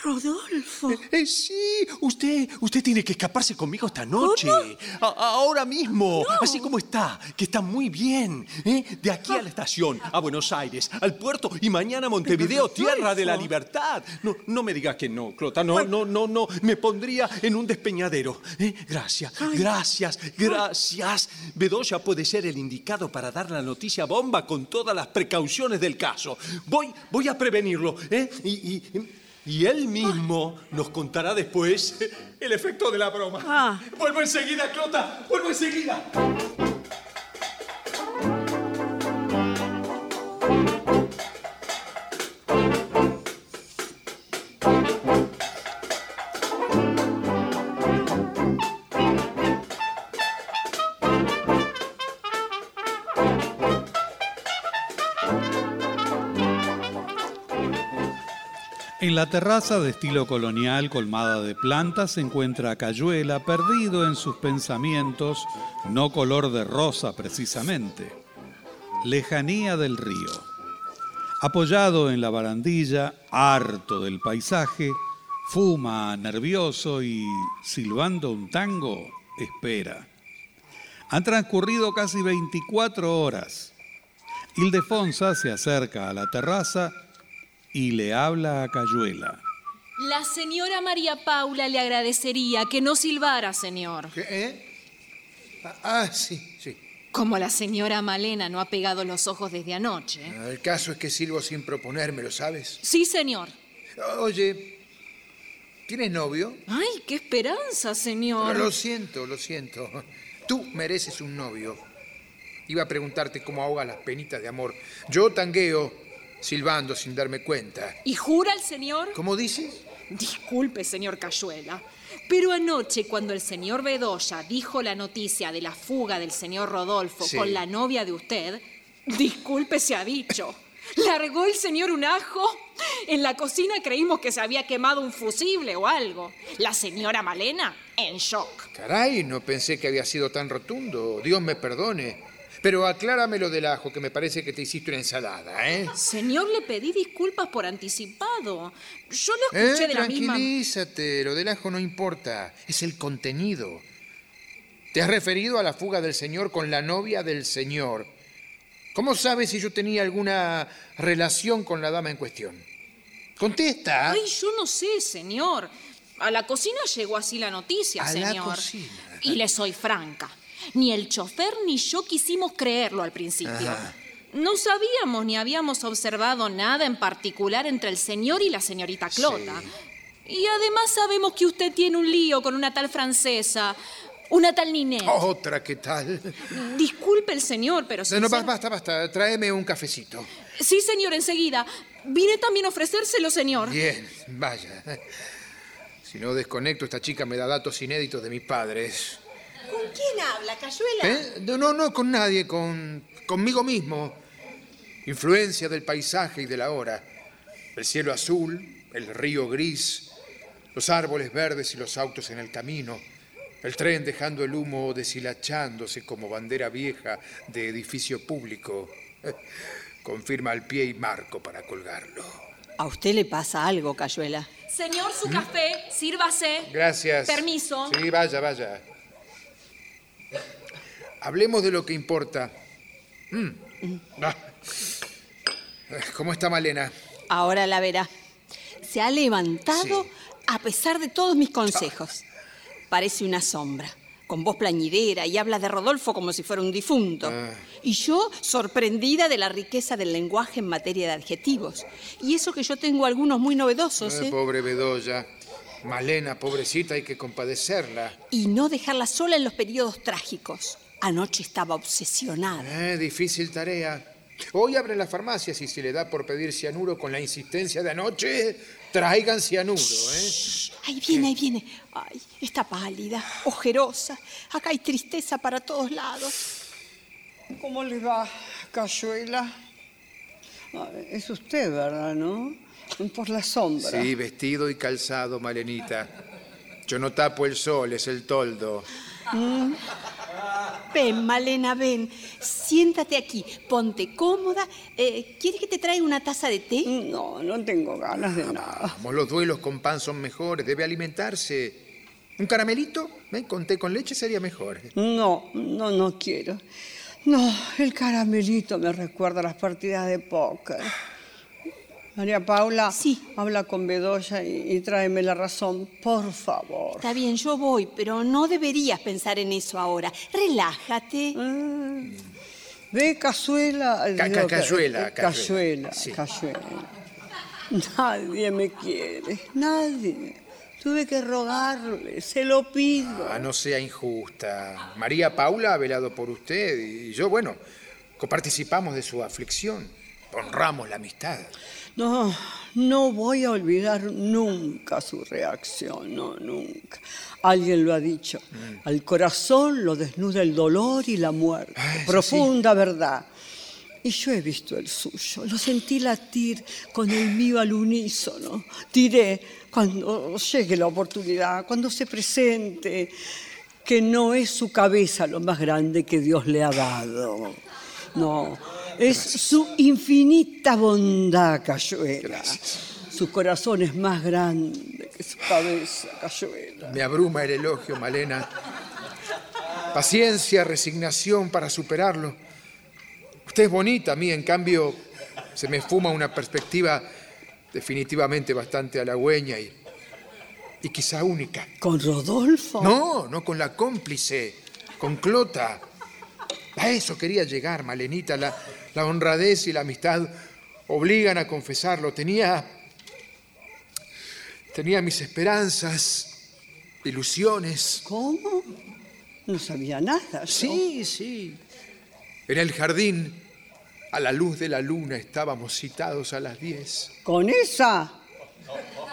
S8: Rodolfo.
S10: Eh, eh, sí, usted, usted tiene que escaparse conmigo esta noche. A- ahora mismo. Así como está, que está muy bien. ¿eh? De aquí a la estación, a Buenos Aires, al puerto y mañana a Montevideo, tierra de la libertad. No, no me digas que no, Clota. No, no, no, no. Me pondría en un despeñadero. ¿eh? Gracias, gracias, gracias. Bedoya puede ser el indicado para dar la noticia bomba con todas las precauciones del caso. Voy, voy a prevenirlo. ¿eh? Y, y- y él mismo nos contará después el efecto de la broma.
S8: Ah.
S10: Vuelvo enseguida, Clota. Vuelvo enseguida.
S3: En la terraza de estilo colonial colmada de plantas se encuentra Cayuela perdido en sus pensamientos, no color de rosa precisamente. Lejanía del río. Apoyado en la barandilla, harto del paisaje, fuma nervioso y, silbando un tango, espera. Han transcurrido casi 24 horas. Ildefonsa se acerca a la terraza y le habla a Cayuela.
S7: La señora María Paula le agradecería que no silbara, señor.
S4: ¿Qué? eh? Ah, ah, sí, sí.
S7: Como la señora Malena no ha pegado los ojos desde anoche.
S4: Ah, El caso es que silbo sin proponérmelo, ¿sabes?
S7: Sí, señor.
S4: Oye, ¿tienes novio?
S7: Ay, qué esperanza, señor.
S4: Lo siento, lo siento. Tú mereces un novio. Iba a preguntarte cómo ahoga las penitas de amor. Yo tangueo, silbando sin darme cuenta.
S7: ¿Y jura el señor?
S4: ¿Cómo dices?
S7: Disculpe, señor Cayuela, pero anoche cuando el señor Bedoya dijo la noticia de la fuga del señor Rodolfo
S4: Sí.
S7: con la novia de usted, disculpe se ha dicho. Largó el señor un ajo. En la cocina creímos que se había quemado un fusible o algo. La señora Malena en shock.
S4: Caray, no pensé que había sido tan rotundo. Dios me perdone. Pero aclárame lo del ajo, que me parece que te hiciste una ensalada, ¿eh?
S7: Señor, le pedí disculpas por anticipado. Yo lo escuché
S4: Eh,
S7: de la misma...
S4: tranquilízate, lo del ajo no importa, es el contenido. Te has referido a la fuga del señor con la novia del señor. ¿Cómo sabes si yo tenía alguna relación con la dama en cuestión? Contesta.
S7: Ay, yo no sé, señor. A la cocina llegó así la noticia,
S4: A la
S7: señor.
S4: cocina.
S7: Y le soy franca. Ni el chofer ni yo quisimos creerlo al principio.
S4: Ajá.
S7: No sabíamos ni habíamos observado nada en particular entre el señor y la señorita Clota. Y además sabemos que usted tiene un lío con una tal francesa, una tal Ninet.
S4: Otra, ¿qué tal?
S7: Disculpe el señor, pero
S4: No, no, basta, basta, tráeme un cafecito.
S7: Sí, señor, enseguida. Vine también a ofrecérselo, señor.
S4: Bien, vaya. Si no desconecto, esta chica me da datos inéditos de mis padres.
S8: ¿Con quién habla, Cayuela?
S4: ¿Eh? No, no, no con nadie, con conmigo mismo. Influencia del paisaje y de la hora. El cielo azul, el río gris, los árboles verdes y los autos en el camino. El tren dejando el humo deshilachándose como bandera vieja de edificio público. Confirma al pie y marco para colgarlo.
S6: A usted le pasa algo, Cayuela.
S7: Señor, su café, sírvase.
S4: Gracias.
S7: Permiso.
S4: Sí, vaya, vaya. Hablemos de lo que importa. Mm. Ah. ¿Cómo está Malena?
S6: Ahora la verá. Se ha levantado
S4: Sí.
S6: a pesar de todos mis consejos. Parece una sombra, con voz plañidera y habla de Rodolfo como si fuera un difunto.
S4: Ah.
S6: Y yo sorprendida de la riqueza del lenguaje en materia de adjetivos. Y eso que yo tengo algunos muy novedosos,
S4: Eh,
S6: ¿eh?
S4: pobre Bedoya. Malena, pobrecita, hay que compadecerla.
S6: Y no dejarla sola en los periodos trágicos. Anoche estaba obsesionada.
S4: Eh, difícil tarea. Hoy abren las farmacias y si le da por pedir cianuro con la insistencia de anoche, traigan cianuro, ¿eh?
S6: Ahí viene, ahí viene. Ay, está pálida, ojerosa. Acá hay tristeza para todos lados.
S5: ¿Cómo le va, Cayuela? Ah, Es usted, ¿verdad, no? Por la sombra.
S4: Sí, vestido y calzado, Malenita. Yo no tapo el sol, es el toldo.
S6: Mm. Ven, Malena, ven. Siéntate aquí, ponte cómoda. Eh, ¿Quieres que te traiga una taza de té?
S5: No, no tengo ganas de nada.
S4: Vamos, los duelos con pan son mejores, debe alimentarse. ¿Un caramelito? ¿Eh? Con té con leche sería mejor.
S5: No, no, no quiero. No, el caramelito me recuerda a las partidas de póker. María Paula,
S6: Sí.
S5: habla con Bedoya y, y tráeme la razón, por favor.
S6: Está bien, yo voy, pero no deberías pensar en eso ahora. Relájate.
S5: Mm. Ve, cazuela.
S4: Ca- ca-
S5: digo,
S4: cayuela,
S5: Cayuela,
S4: cayuela, sí.
S5: cayuela. Nadie me quiere, nadie. Tuve que rogarle, se lo pido.
S4: Ah, no sea injusta. María Paula ha velado por usted y yo, bueno, coparticipamos de su aflicción. Honramos la amistad.
S5: No, no voy a olvidar nunca su reacción, no, nunca. Alguien lo ha dicho.
S4: Mm.
S5: Al corazón lo desnuda el dolor y la muerte.
S4: Ah,
S5: Profunda verdad. Y yo he visto el suyo, lo sentí latir con el mío al unísono. Diré, cuando llegue la oportunidad, cuando se presente, que no es su cabeza lo más grande que Dios le ha dado. No, es su infinita bondad, Cayuela. Su corazón es más grande que su cabeza, Cayuela.
S4: Me abruma el elogio, Malena. Paciencia, resignación para superarlo. Usted es bonita, a mí, en cambio, se me fuma una perspectiva definitivamente bastante halagüeña y, y quizá única.
S5: ¿Con Rodolfo?
S4: No, no con la cómplice, con Clota. A eso quería llegar, Malenita. La, la honradez y la amistad obligan a confesarlo. Tenía. Tenía mis esperanzas, ilusiones.
S5: ¿Cómo? No sabía nada.
S4: Sí, sí. En el jardín, A la luz de la luna estábamos citados a las 10.
S5: ¿Con esa?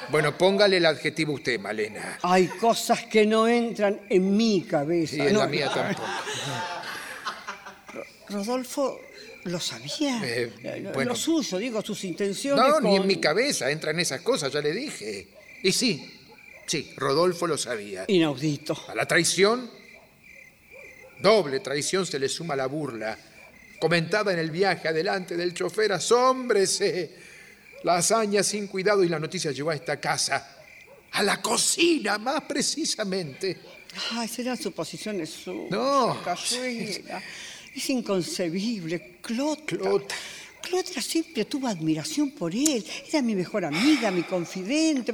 S4: Bueno, póngale el adjetivo usted, Malena.
S5: Hay cosas que no entran en mi cabeza.
S4: Y en
S5: No,
S4: la mía tampoco.
S5: Rodolfo lo sabía.
S4: Eh, bueno.
S5: Lo suyo, digo, sus intenciones.
S4: No, ni en mi cabeza entran esas cosas, ya le dije. Y sí, sí, Rodolfo lo sabía.
S5: Inaudito.
S4: A la traición, doble traición se le suma la burla. Comentada en el viaje adelante del chofer, asómbrese. La hazaña sin cuidado y la noticia llegó a esta casa. A la cocina, más precisamente.
S5: Ay, serán suposiciones suyas.
S4: No.
S5: Cazuela. Es inconcebible. Clota. Clota. Clota siempre tuvo admiración por él. Era mi mejor amiga, mi confidente.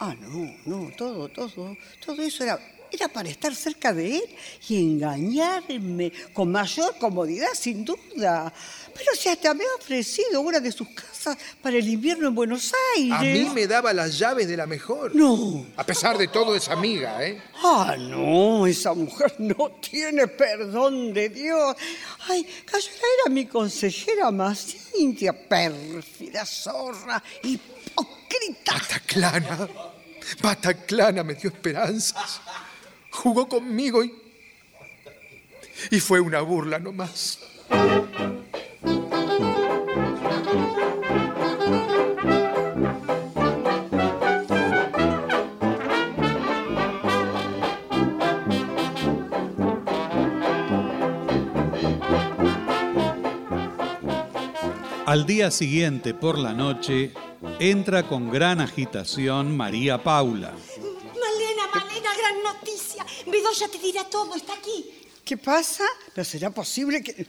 S5: Ah, no, no, todo, todo, todo eso era, era para estar cerca de él y engañarme con mayor comodidad, sin duda. Pero si hasta me ha ofrecido una de sus casas para el invierno en Buenos Aires.
S4: A mí me daba las llaves de la mejor.
S5: No.
S4: A pesar de todo, es amiga, ¿eh?
S5: Ah, no, esa mujer no tiene perdón de Dios. Ay, Cayola era mi consejera más íntima, pérfida, zorra, hipócrita.
S4: Bataclana, Bataclana me dio esperanzas. Jugó conmigo y. Y fue una burla nomás.
S3: Al día siguiente, por la noche, entra con gran agitación María Paula.
S6: Bedoya te dirá todo, está aquí.
S5: ¿Qué pasa? ¿No será posible que.?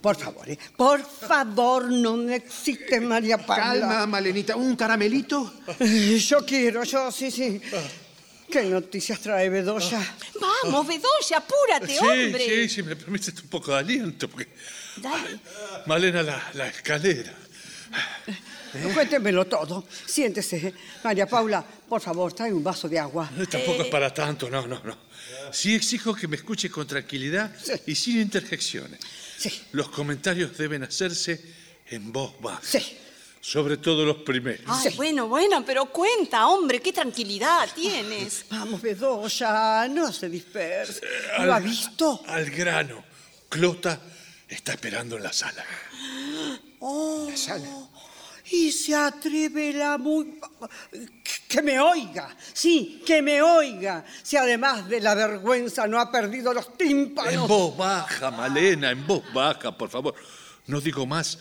S5: Por favor, ¿eh? por favor, no me existe María Paula.
S4: Calma, Malenita, ¿un caramelito?
S5: Eh, Yo quiero, yo, sí, sí. ¿Qué noticias trae Bedoya?
S6: Vamos, Bedoya, apúrate,
S9: Sí,
S6: hombre.
S9: sí, si me permites un poco de aliento, porque
S6: Dale.
S9: Malena la, la escalera.
S5: Cuéntemelo todo. Siéntese. María Paula, por favor, trae un vaso de agua.
S9: Eh, Tampoco es para tanto, no, no, no. Sí exijo que me escuche con tranquilidad y sin interjecciones. Los comentarios deben hacerse en voz baja. Sobre todo los primeros.
S6: Ay, bueno, bueno, pero cuenta, hombre, qué tranquilidad tienes.
S5: Vamos, Bedoya, no se disperse. ¿Lo ha visto?
S9: Al grano. Clota está esperando en la sala.
S5: Oh, Y se atreve la muy... Que me oiga, sí, que me oiga. Si además de la vergüenza no ha perdido los
S9: En
S5: tímpanos.
S9: voz baja, Malena, en voz baja, por favor. No digo más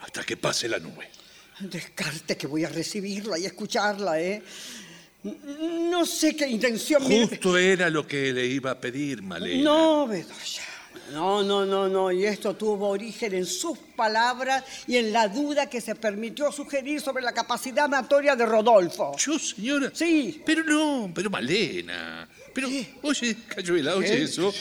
S9: hasta que pase la nube.
S5: Descarte que voy a recibirla y escucharla, ¿eh? No sé qué intención... me-
S9: Justo era lo que le iba a pedir, Malena.
S5: No, Bedoya. No, no, no, no. Y esto tuvo origen en sus palabras y en la duda que se permitió sugerir sobre la capacidad amatoria de Rodolfo.
S9: ¿Yo, señora?
S5: Sí.
S9: Pero no, pero Malena. Pero, oye, Cayuela, oye
S5: ¿Qué?
S9: eso.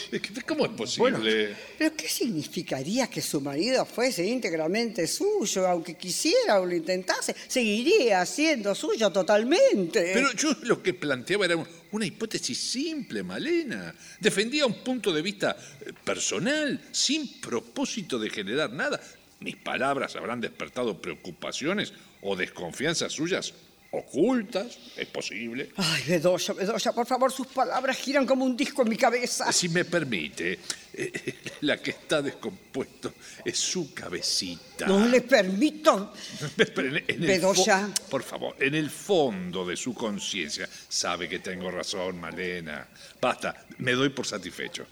S9: ¿Cómo es posible?
S5: ¿Pero qué significaría que su marido fuese íntegramente suyo, aunque quisiera o lo intentase? Seguiría siendo suyo totalmente.
S9: Pero yo lo que planteaba era un- una hipótesis simple, Malena. Defendía un punto de vista eh, personal, sin propósito de generar nada. Mis palabras habrán despertado preocupaciones o desconfianzas suyas ocultas, es posible.
S5: Ay, Bedoya, Bedoya, por favor, sus palabras giran como un disco en mi cabeza.
S9: Si me permite, eh, la que está descompuesto es su cabecita.
S5: No le permito.
S9: Pero en- en el
S5: Bedoya.
S9: Por favor, en el fondo de su conciencia sabe que tengo razón, Malena. Basta, me doy por satisfecho.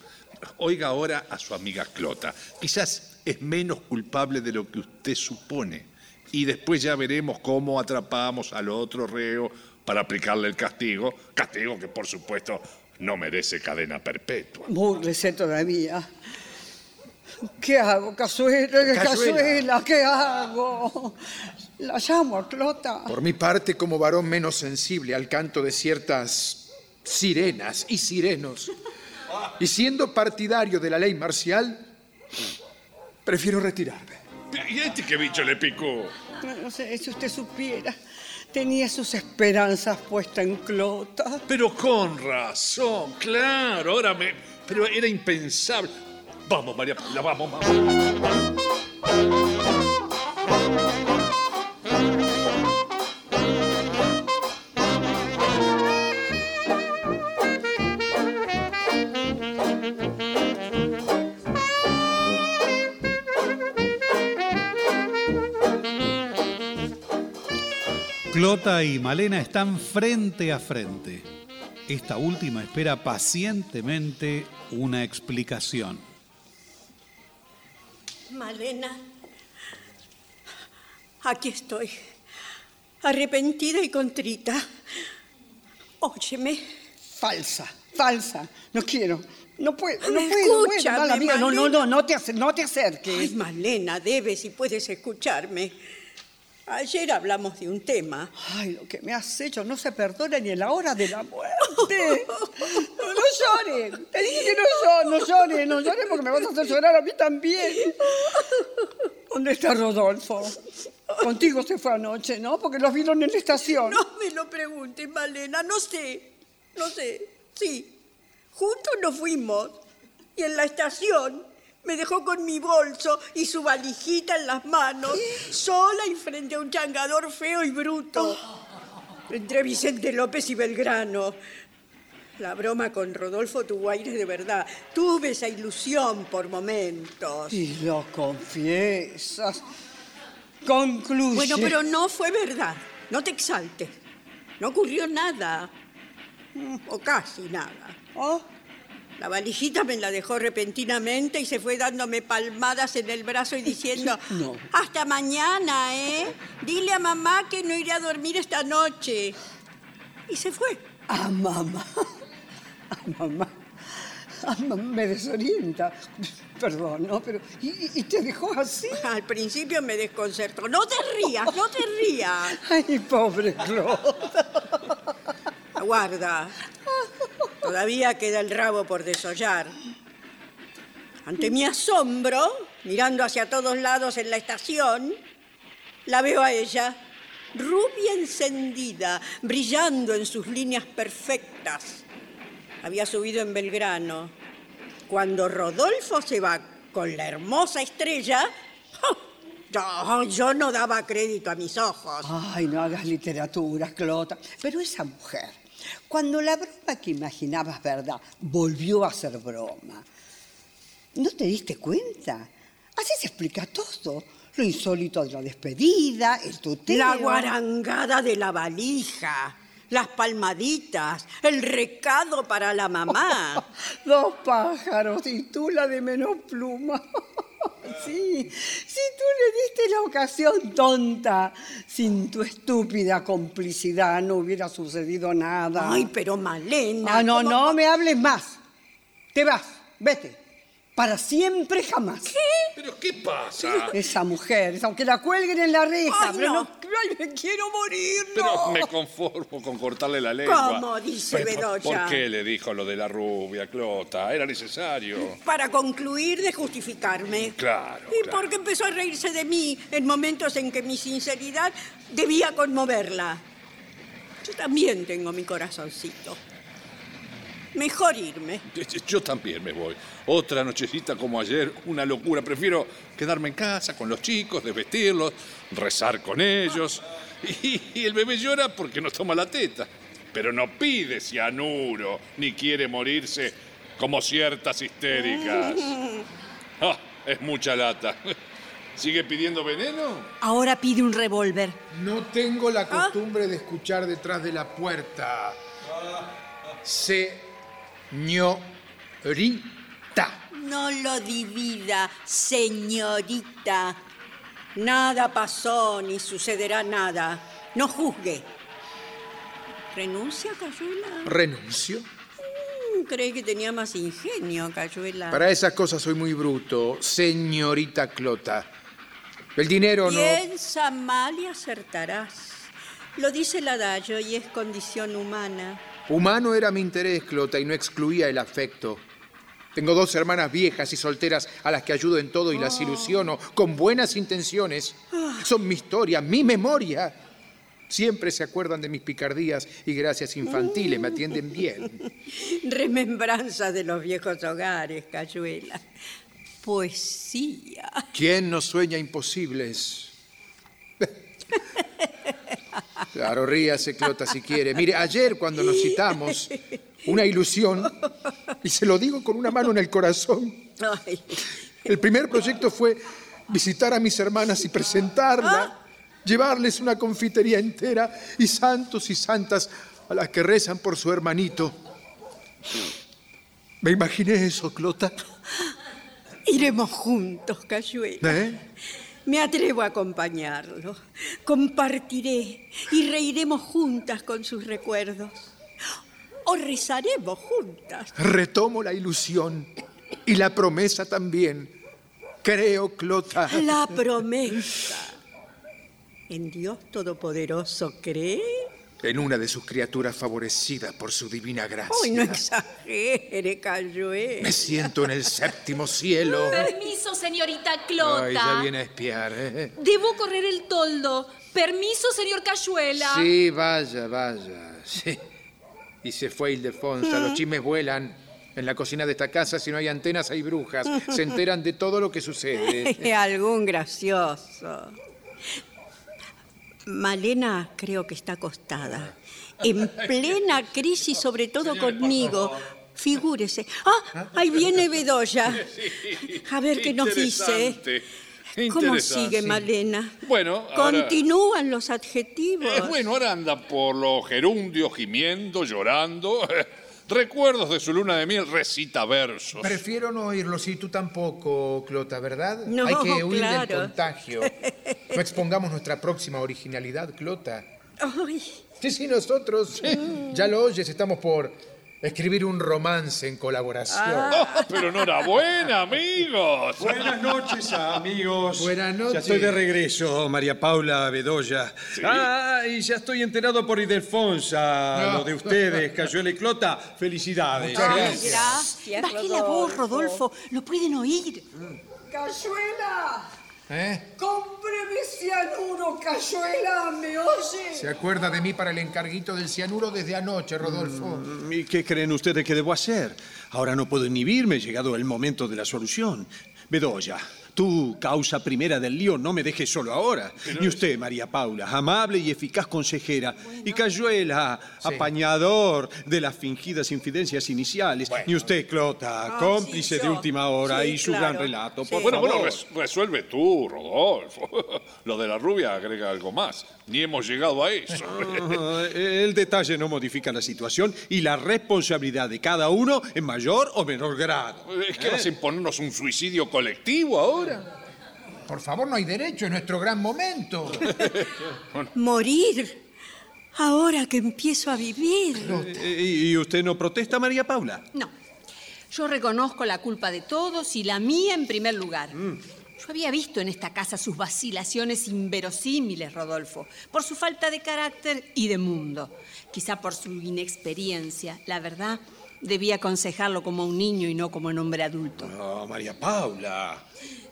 S9: Oiga ahora a su amiga Clota. Quizás es menos culpable de lo que usted supone. Y después ya veremos cómo atrapamos al otro reo para aplicarle el castigo. Castigo que, por supuesto, no merece cadena perpetua.
S5: Búrlese todavía. ¿Qué hago, cazuela?
S4: Cazuela.
S5: Cazuela, ¿qué hago? La llamo a Clota.
S4: Por mi parte, como varón menos sensible al canto de ciertas sirenas y sirenos, y siendo partidario de la ley marcial, prefiero retirarme.
S9: ¿Y este qué bicho le picó?
S5: No, sé, si usted supiera, tenía sus esperanzas puestas en Clota.
S9: Pero con razón, claro, ahora me... Pero era impensable. Vamos, María Paula, vamos, vamos.
S3: Clota y Malena están frente a frente. Esta última espera pacientemente una explicación.
S8: Malena, aquí estoy, arrepentida y contrita. Óyeme.
S5: Falsa, falsa. No quiero. No puedo, no
S8: Escúchame,
S5: puedo. Bueno, mala mía. No, no, no, no te, no te acerques.
S8: Ay, Malena, debes y puedes escucharme. Ayer hablamos de un tema.
S5: Ay, lo que me has hecho no se perdona ni en la hora de la muerte. No, no llores. Te dije que no llores, no llores, no llores porque me vas a hacer llorar a mí también. ¿Dónde está Rodolfo? Contigo se fue anoche, ¿no? Porque los vieron en la estación.
S8: No me lo preguntes, Malena, no sé. No sé. Sí. Juntos nos fuimos. Y en la estación me dejó con mi bolso y su valijita en las manos, sola y frente a un changador feo y bruto. Entre Vicente López y Belgrano. La broma con Rodolfo tuvo aires de verdad. Tuve esa ilusión por momentos.
S5: Y lo confiesas. Concluye.
S8: Bueno, pero no fue verdad. No te exaltes. No ocurrió nada. O casi nada.
S5: ¿Oh?
S8: La valijita me la dejó repentinamente y se fue dándome palmadas en el brazo y diciendo,
S5: No.
S8: hasta mañana, ¿eh? Dile a mamá que no iré a dormir esta noche. Y se fue.
S5: A mamá. A mamá. A mamá me desorienta. Perdón, ¿no? Pero. ¿Y, y te dejó así?
S8: Al principio me desconcertó. No te rías, no te rías.
S5: Ay, pobre Claude.
S8: Aguarda. Todavía queda el rabo por desollar. Ante mi asombro, mirando hacia todos lados en la estación, la veo a ella, rubia encendida, brillando en sus líneas perfectas. Había subido en Belgrano. Cuando Rodolfo se va con la hermosa estrella, yo, yo no daba crédito a mis ojos.
S5: Ay, no hagas literatura, Clota. Pero esa mujer, cuando la broma que imaginabas verdad, volvió a ser broma. ¿No te diste cuenta? Así se explica todo. Lo insólito de la despedida, el tuteo.
S8: La guarangada de la valija, las palmaditas, el recado para la mamá.
S5: Dos pájaros y tú la de menos pluma. Sí, si tú le diste la ocasión tonta, sin tu estúpida complicidad no hubiera sucedido nada.
S8: Ay, pero Malena.
S5: Ah, no,
S8: ¿cómo-
S5: no me hables más. Te vas, vete. Para siempre jamás. ¿Qué?
S9: ¿Pero qué pasa?
S5: Esa mujer, aunque la cuelguen en la reja,
S8: Ay,
S5: pero
S8: no.
S5: no. Ay, me quiero morir,
S9: Pero
S5: no.
S9: me conformo con cortarle la lengua.
S8: ¿Cómo dice
S9: Pero,
S8: Bedoya?
S9: ¿Por qué le dijo lo de la rubia, Clota? Era necesario.
S8: Para concluir de justificarme.
S9: Claro,
S8: Y
S9: claro.
S8: porque empezó a reírse de mí en momentos en que mi sinceridad debía conmoverla. Yo también tengo mi corazoncito. Mejor irme.
S9: Yo también me voy. Otra nochecita como ayer, una locura. Prefiero quedarme en casa con los chicos, desvestirlos, rezar con ellos. Y, y el bebé llora porque no toma la teta. Pero no pide cianuro, ni quiere morirse como ciertas histéricas. Ah, es mucha lata. ¿Sigue pidiendo veneno?
S6: Ahora pide un revólver.
S4: No tengo la costumbre de escuchar detrás de la puerta. Señorita.
S8: No lo divida, señorita. Nada pasó ni sucederá nada. No juzgue. ¿Renuncia, Cayuela?
S4: ¿Renuncio?
S8: Mm, Creí que tenía más ingenio, Cayuela.
S4: Para esas cosas soy muy bruto, señorita Clota. El dinero no...
S8: Piensa mal y acertarás. Lo dice el adagio y es condición humana.
S4: Humano era mi interés, Clota, y no excluía el afecto. Tengo dos hermanas viejas y solteras a las que ayudo en todo y las ilusiono con buenas intenciones. Son mi historia, mi memoria. Siempre se acuerdan de mis picardías y gracias infantiles me atienden bien.
S8: Remembranza de los viejos hogares, Cayuela. Poesía.
S4: ¿Quién no sueña imposibles? Claro, ríase, Clota, si quiere. Mire, ayer cuando nos citamos, una ilusión, y se lo digo con una mano en el corazón. El primer proyecto fue visitar a mis hermanas y presentarla. llevarles una confitería entera y santos y santas a las que rezan por su hermanito. Me imaginé eso, Clota.
S8: Iremos juntos, Cayuela.
S4: ¿Eh?
S8: Me atrevo a acompañarlo. Compartiré y reiremos juntas con sus recuerdos. O rezaremos juntas.
S4: Retomo la ilusión y la promesa también. Creo, Clota.
S8: La promesa. ¿En Dios Todopoderoso cree?
S4: En una de sus criaturas favorecidas por su divina gracia.
S8: Ay, no exagere, Cayuela.
S4: Me siento en el séptimo cielo.
S7: Permiso, señorita Clota.
S4: Ay, ya viene a espiar, ¿eh?
S7: Debo correr el toldo. Permiso, señor Cayuela.
S4: Sí, vaya, vaya. Sí. Y se fue Ildefonsa. Los chismes vuelan. En la cocina de esta casa, si no hay antenas, hay brujas. Se enteran de todo lo que sucede.
S8: Algún gracioso. Malena creo que está acostada. En plena crisis, sobre todo conmigo. Figúrese. ¡Ah! Ahí viene Bedoya. A ver qué nos dice. ¿Cómo sigue Malena?
S9: Bueno, ahora-
S8: Continúan los adjetivos.
S9: Eh, bueno, ahora anda por los gerundios gimiendo, llorando. Recuerdos de su luna de miel, recita versos.
S4: Prefiero no oírlo, si tú tampoco, Clota, ¿verdad?
S8: No,
S4: Hay que huir del
S8: claro.
S4: contagio. No expongamos nuestra próxima originalidad, Clota.
S8: Ay,
S4: Sí, sí, nosotros. Ya lo oyes, estamos por escribir un romance en colaboración.
S9: Oh, pero enhorabuena, amigos.
S10: Buenas noches, amigos.
S4: Buenas
S10: Ya
S4: noches.
S10: estoy de regreso, María Paula Bedoya. Ah, y ya estoy enterado por Idelfonsa,
S4: No.
S10: lo de ustedes, Cayuela y Clota. Felicidades.
S4: Muchas
S8: ay,
S4: gracias.
S8: gracias.
S6: Baje la voz, Rodolfo. Lo pueden oír.
S5: Cayuela,
S4: ¿Eh?
S5: cómpreme cianuro, Cayuela, ¿me oye?
S4: ¿Se acuerda de mí para el encarguito del cianuro desde anoche, Rodolfo?
S10: Mm, ¿Y qué creen ustedes que debo hacer? Ahora no puedo inhibirme, llegado el momento de la solución. Bedoya, tú, causa primera del lío, no me dejes solo ahora. Y usted, María Paula, amable y eficaz consejera. Y Cayuela, apañador de las fingidas infidencias iniciales. Y usted, Clota, cómplice
S8: sí,
S10: de última hora
S8: Sí,
S10: y su
S8: claro.
S10: gran relato.
S8: Sí.
S10: Por
S9: Bueno, bueno,
S10: favor.
S9: resuelve tú, Rodolfo. Lo de la rubia agrega algo más. Ni hemos llegado a eso.
S10: Ah, El detalle no modifica la situación y la responsabilidad de cada uno en mayor o menor grado.
S9: ¿Es que vas a imponernos un suicidio colectivo ahora?
S4: Por favor, no hay derecho, es nuestro gran momento.
S8: Morir. Ahora que empiezo a vivir.
S10: Eh, ¿Y usted no protesta, María Paula?
S6: No. Yo reconozco la culpa de todos y la mía en primer lugar. Yo había visto en esta casa sus vacilaciones inverosímiles, Rodolfo, por su falta de carácter y de mundo. Quizá por su inexperiencia. La verdad, debía aconsejarlo como un niño y no como un hombre adulto.
S10: No, María Paula.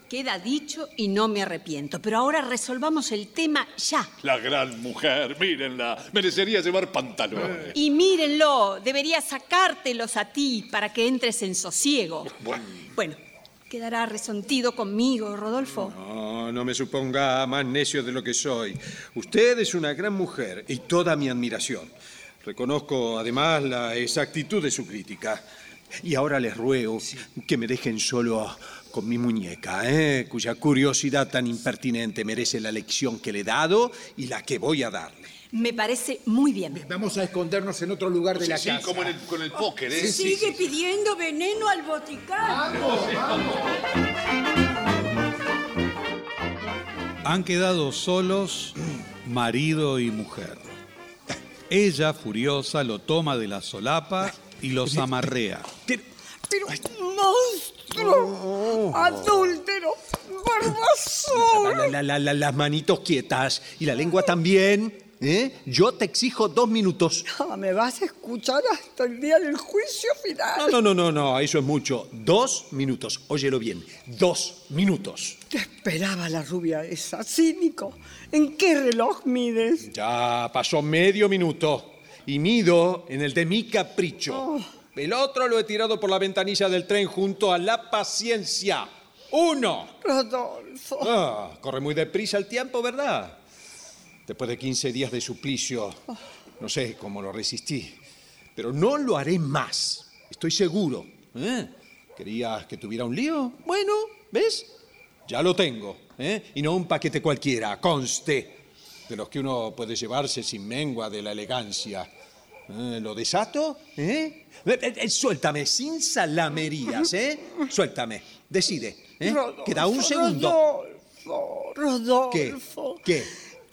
S6: Queda dicho y no me arrepiento. Pero ahora resolvamos el tema ya.
S9: La gran mujer, mírenla. Merecería llevar pantalones.
S6: Y mírenlo, debería sacártelos a ti para que entres en sosiego. Bueno, quedará resentido conmigo, Rodolfo.
S10: No, no me suponga más necio de lo que soy. Usted es una gran mujer y toda mi admiración. Reconozco además la exactitud de su crítica. Y ahora les ruego que me dejen solo con mi muñeca, ¿eh? cuya curiosidad tan impertinente merece la lección que le he dado y la que voy a darle.
S6: Me parece muy bien.
S4: Vamos a escondernos en otro lugar de
S9: Sí,
S4: la
S9: sí,
S4: casa.
S9: como en el- con el póker, ¿eh?
S8: Sigue pidiendo veneno al boticario.
S3: Han quedado solos marido y mujer. Ella, furiosa, lo toma de la solapa y los amarrea.
S5: Pero, monstruo, adúltero, barbazón.
S10: La- la- la- la- las manitos quietas y la lengua también. ¿Eh? Yo te exijo dos minutos.
S5: Ah, Me vas a escuchar hasta el día del juicio final.
S10: No, no, no, no, no, eso es mucho. Dos minutos. Óyelo bien. Dos minutos.
S5: Te esperaba la rubia esa, cínico. ¿En qué reloj mides?
S10: Ya pasó medio minuto. Y mido en el de mi capricho.
S5: Oh.
S10: El otro lo he tirado por la ventanilla del tren junto a la paciencia. Uno.
S5: Rodolfo.
S10: Ah, corre muy deprisa el tiempo, ¿verdad? Después de 15 días de suplicio, no sé cómo lo resistí. Pero no lo haré más. Estoy seguro. ¿eh? ¿Querías que tuviera un lío? Bueno, ¿ves? Ya lo tengo. ¿eh? Y no un paquete cualquiera, conste. de los que uno puede llevarse sin mengua de la elegancia. Eh, ¿Lo desato? ¿Eh? Eh, Suéltame, sin salamerías, ¿eh? Suéltame, decide. Queda un segundo.
S5: Rodolfo, Rodolfo.
S10: ¿Qué?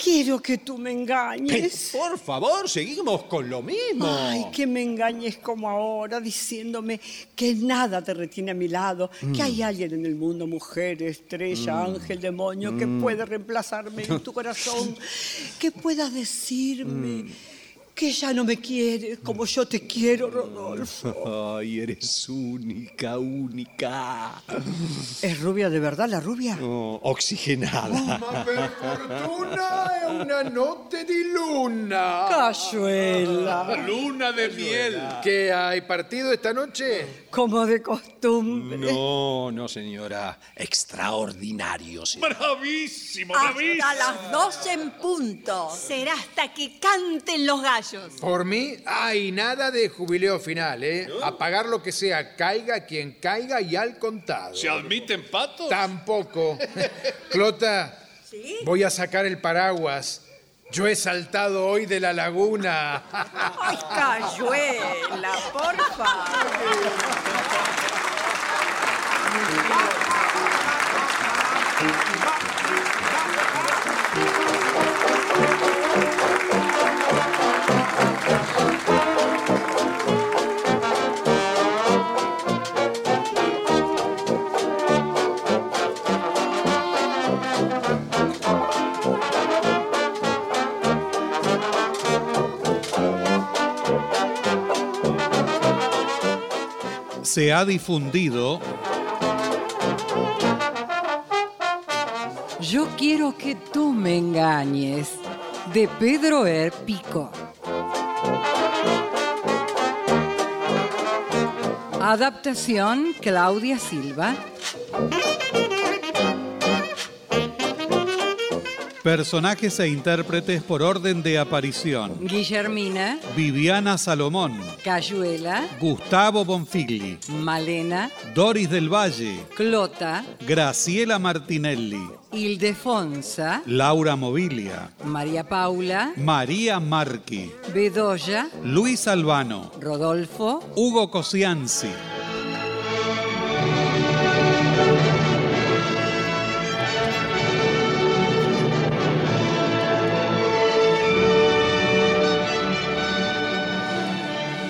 S5: Quiero que tú me engañes.
S10: por favor, seguimos con lo mismo.
S5: Ay, que me engañes como ahora, diciéndome que nada te retiene a mi lado,
S10: Mm.
S5: que hay alguien en el mundo, mujer, estrella, ángel, demonio, que
S10: Mm.
S5: puede reemplazarme en tu corazón, que pueda decirme
S10: Mm.
S5: Que ya no me quieres como yo te quiero, Rodolfo.
S10: Ay, eres única, única.
S5: ¿Es rubia de verdad la rubia?
S10: Oh, oxigenada.
S4: Ma per fortuna è una notte di luna.
S5: Cayuela.
S9: Luna de miel.
S4: ¿Qué hay partido esta noche?
S5: Como de costumbre.
S10: No, no, señora. Extraordinario, señora.
S9: Bravísimo,
S6: Hasta
S9: bravísimo.
S6: las 12 en punto. Será hasta que canten los gallos.
S4: Por mí, hay nada de jubileo final, ¿eh? A pagar lo que sea, caiga quien caiga y al contado.
S9: ¿Se admiten patos?
S4: Tampoco. Clota, voy a sacar el paraguas. Yo he saltado hoy de la laguna.
S8: Ay, Cayuela, por
S3: Se ha difundido
S2: Yo quiero que tú me engañes, de Pedro Er Pico. Adaptación Claudia Silva.
S3: Personajes e intérpretes por orden de aparición.
S2: Guillermina,
S3: Viviana Salomón,
S2: Cayuela,
S3: Gustavo Bonfigli,
S2: Malena,
S3: Doris del Valle,
S2: Clota,
S3: Graciela Martinelli,
S2: Ildefonsa,
S3: Laura Mobilia,
S2: María Paula,
S3: María Marchi,
S2: Bedoya,
S3: Luis Albano,
S2: Rodolfo,
S3: Hugo Cosianzi.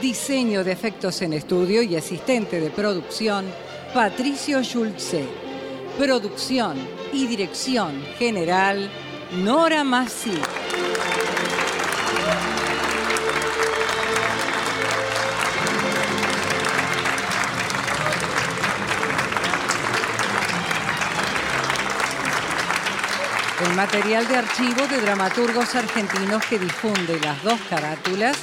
S2: Diseño de efectos en estudio y asistente de producción, Patricio Schulze. Producción y dirección general, Nora Massi. El material de archivo de dramaturgos argentinos que difunde las dos carátulas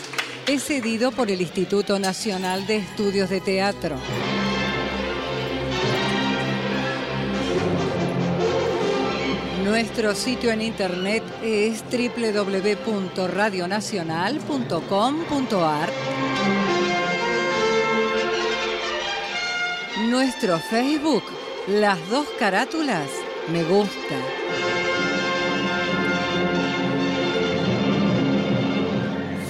S2: es cedido por el Instituto Nacional de Estudios de Teatro. Nuestro sitio en internet es www.radionacional.com.ar. Nuestro Facebook, las dos carátulas, me gusta.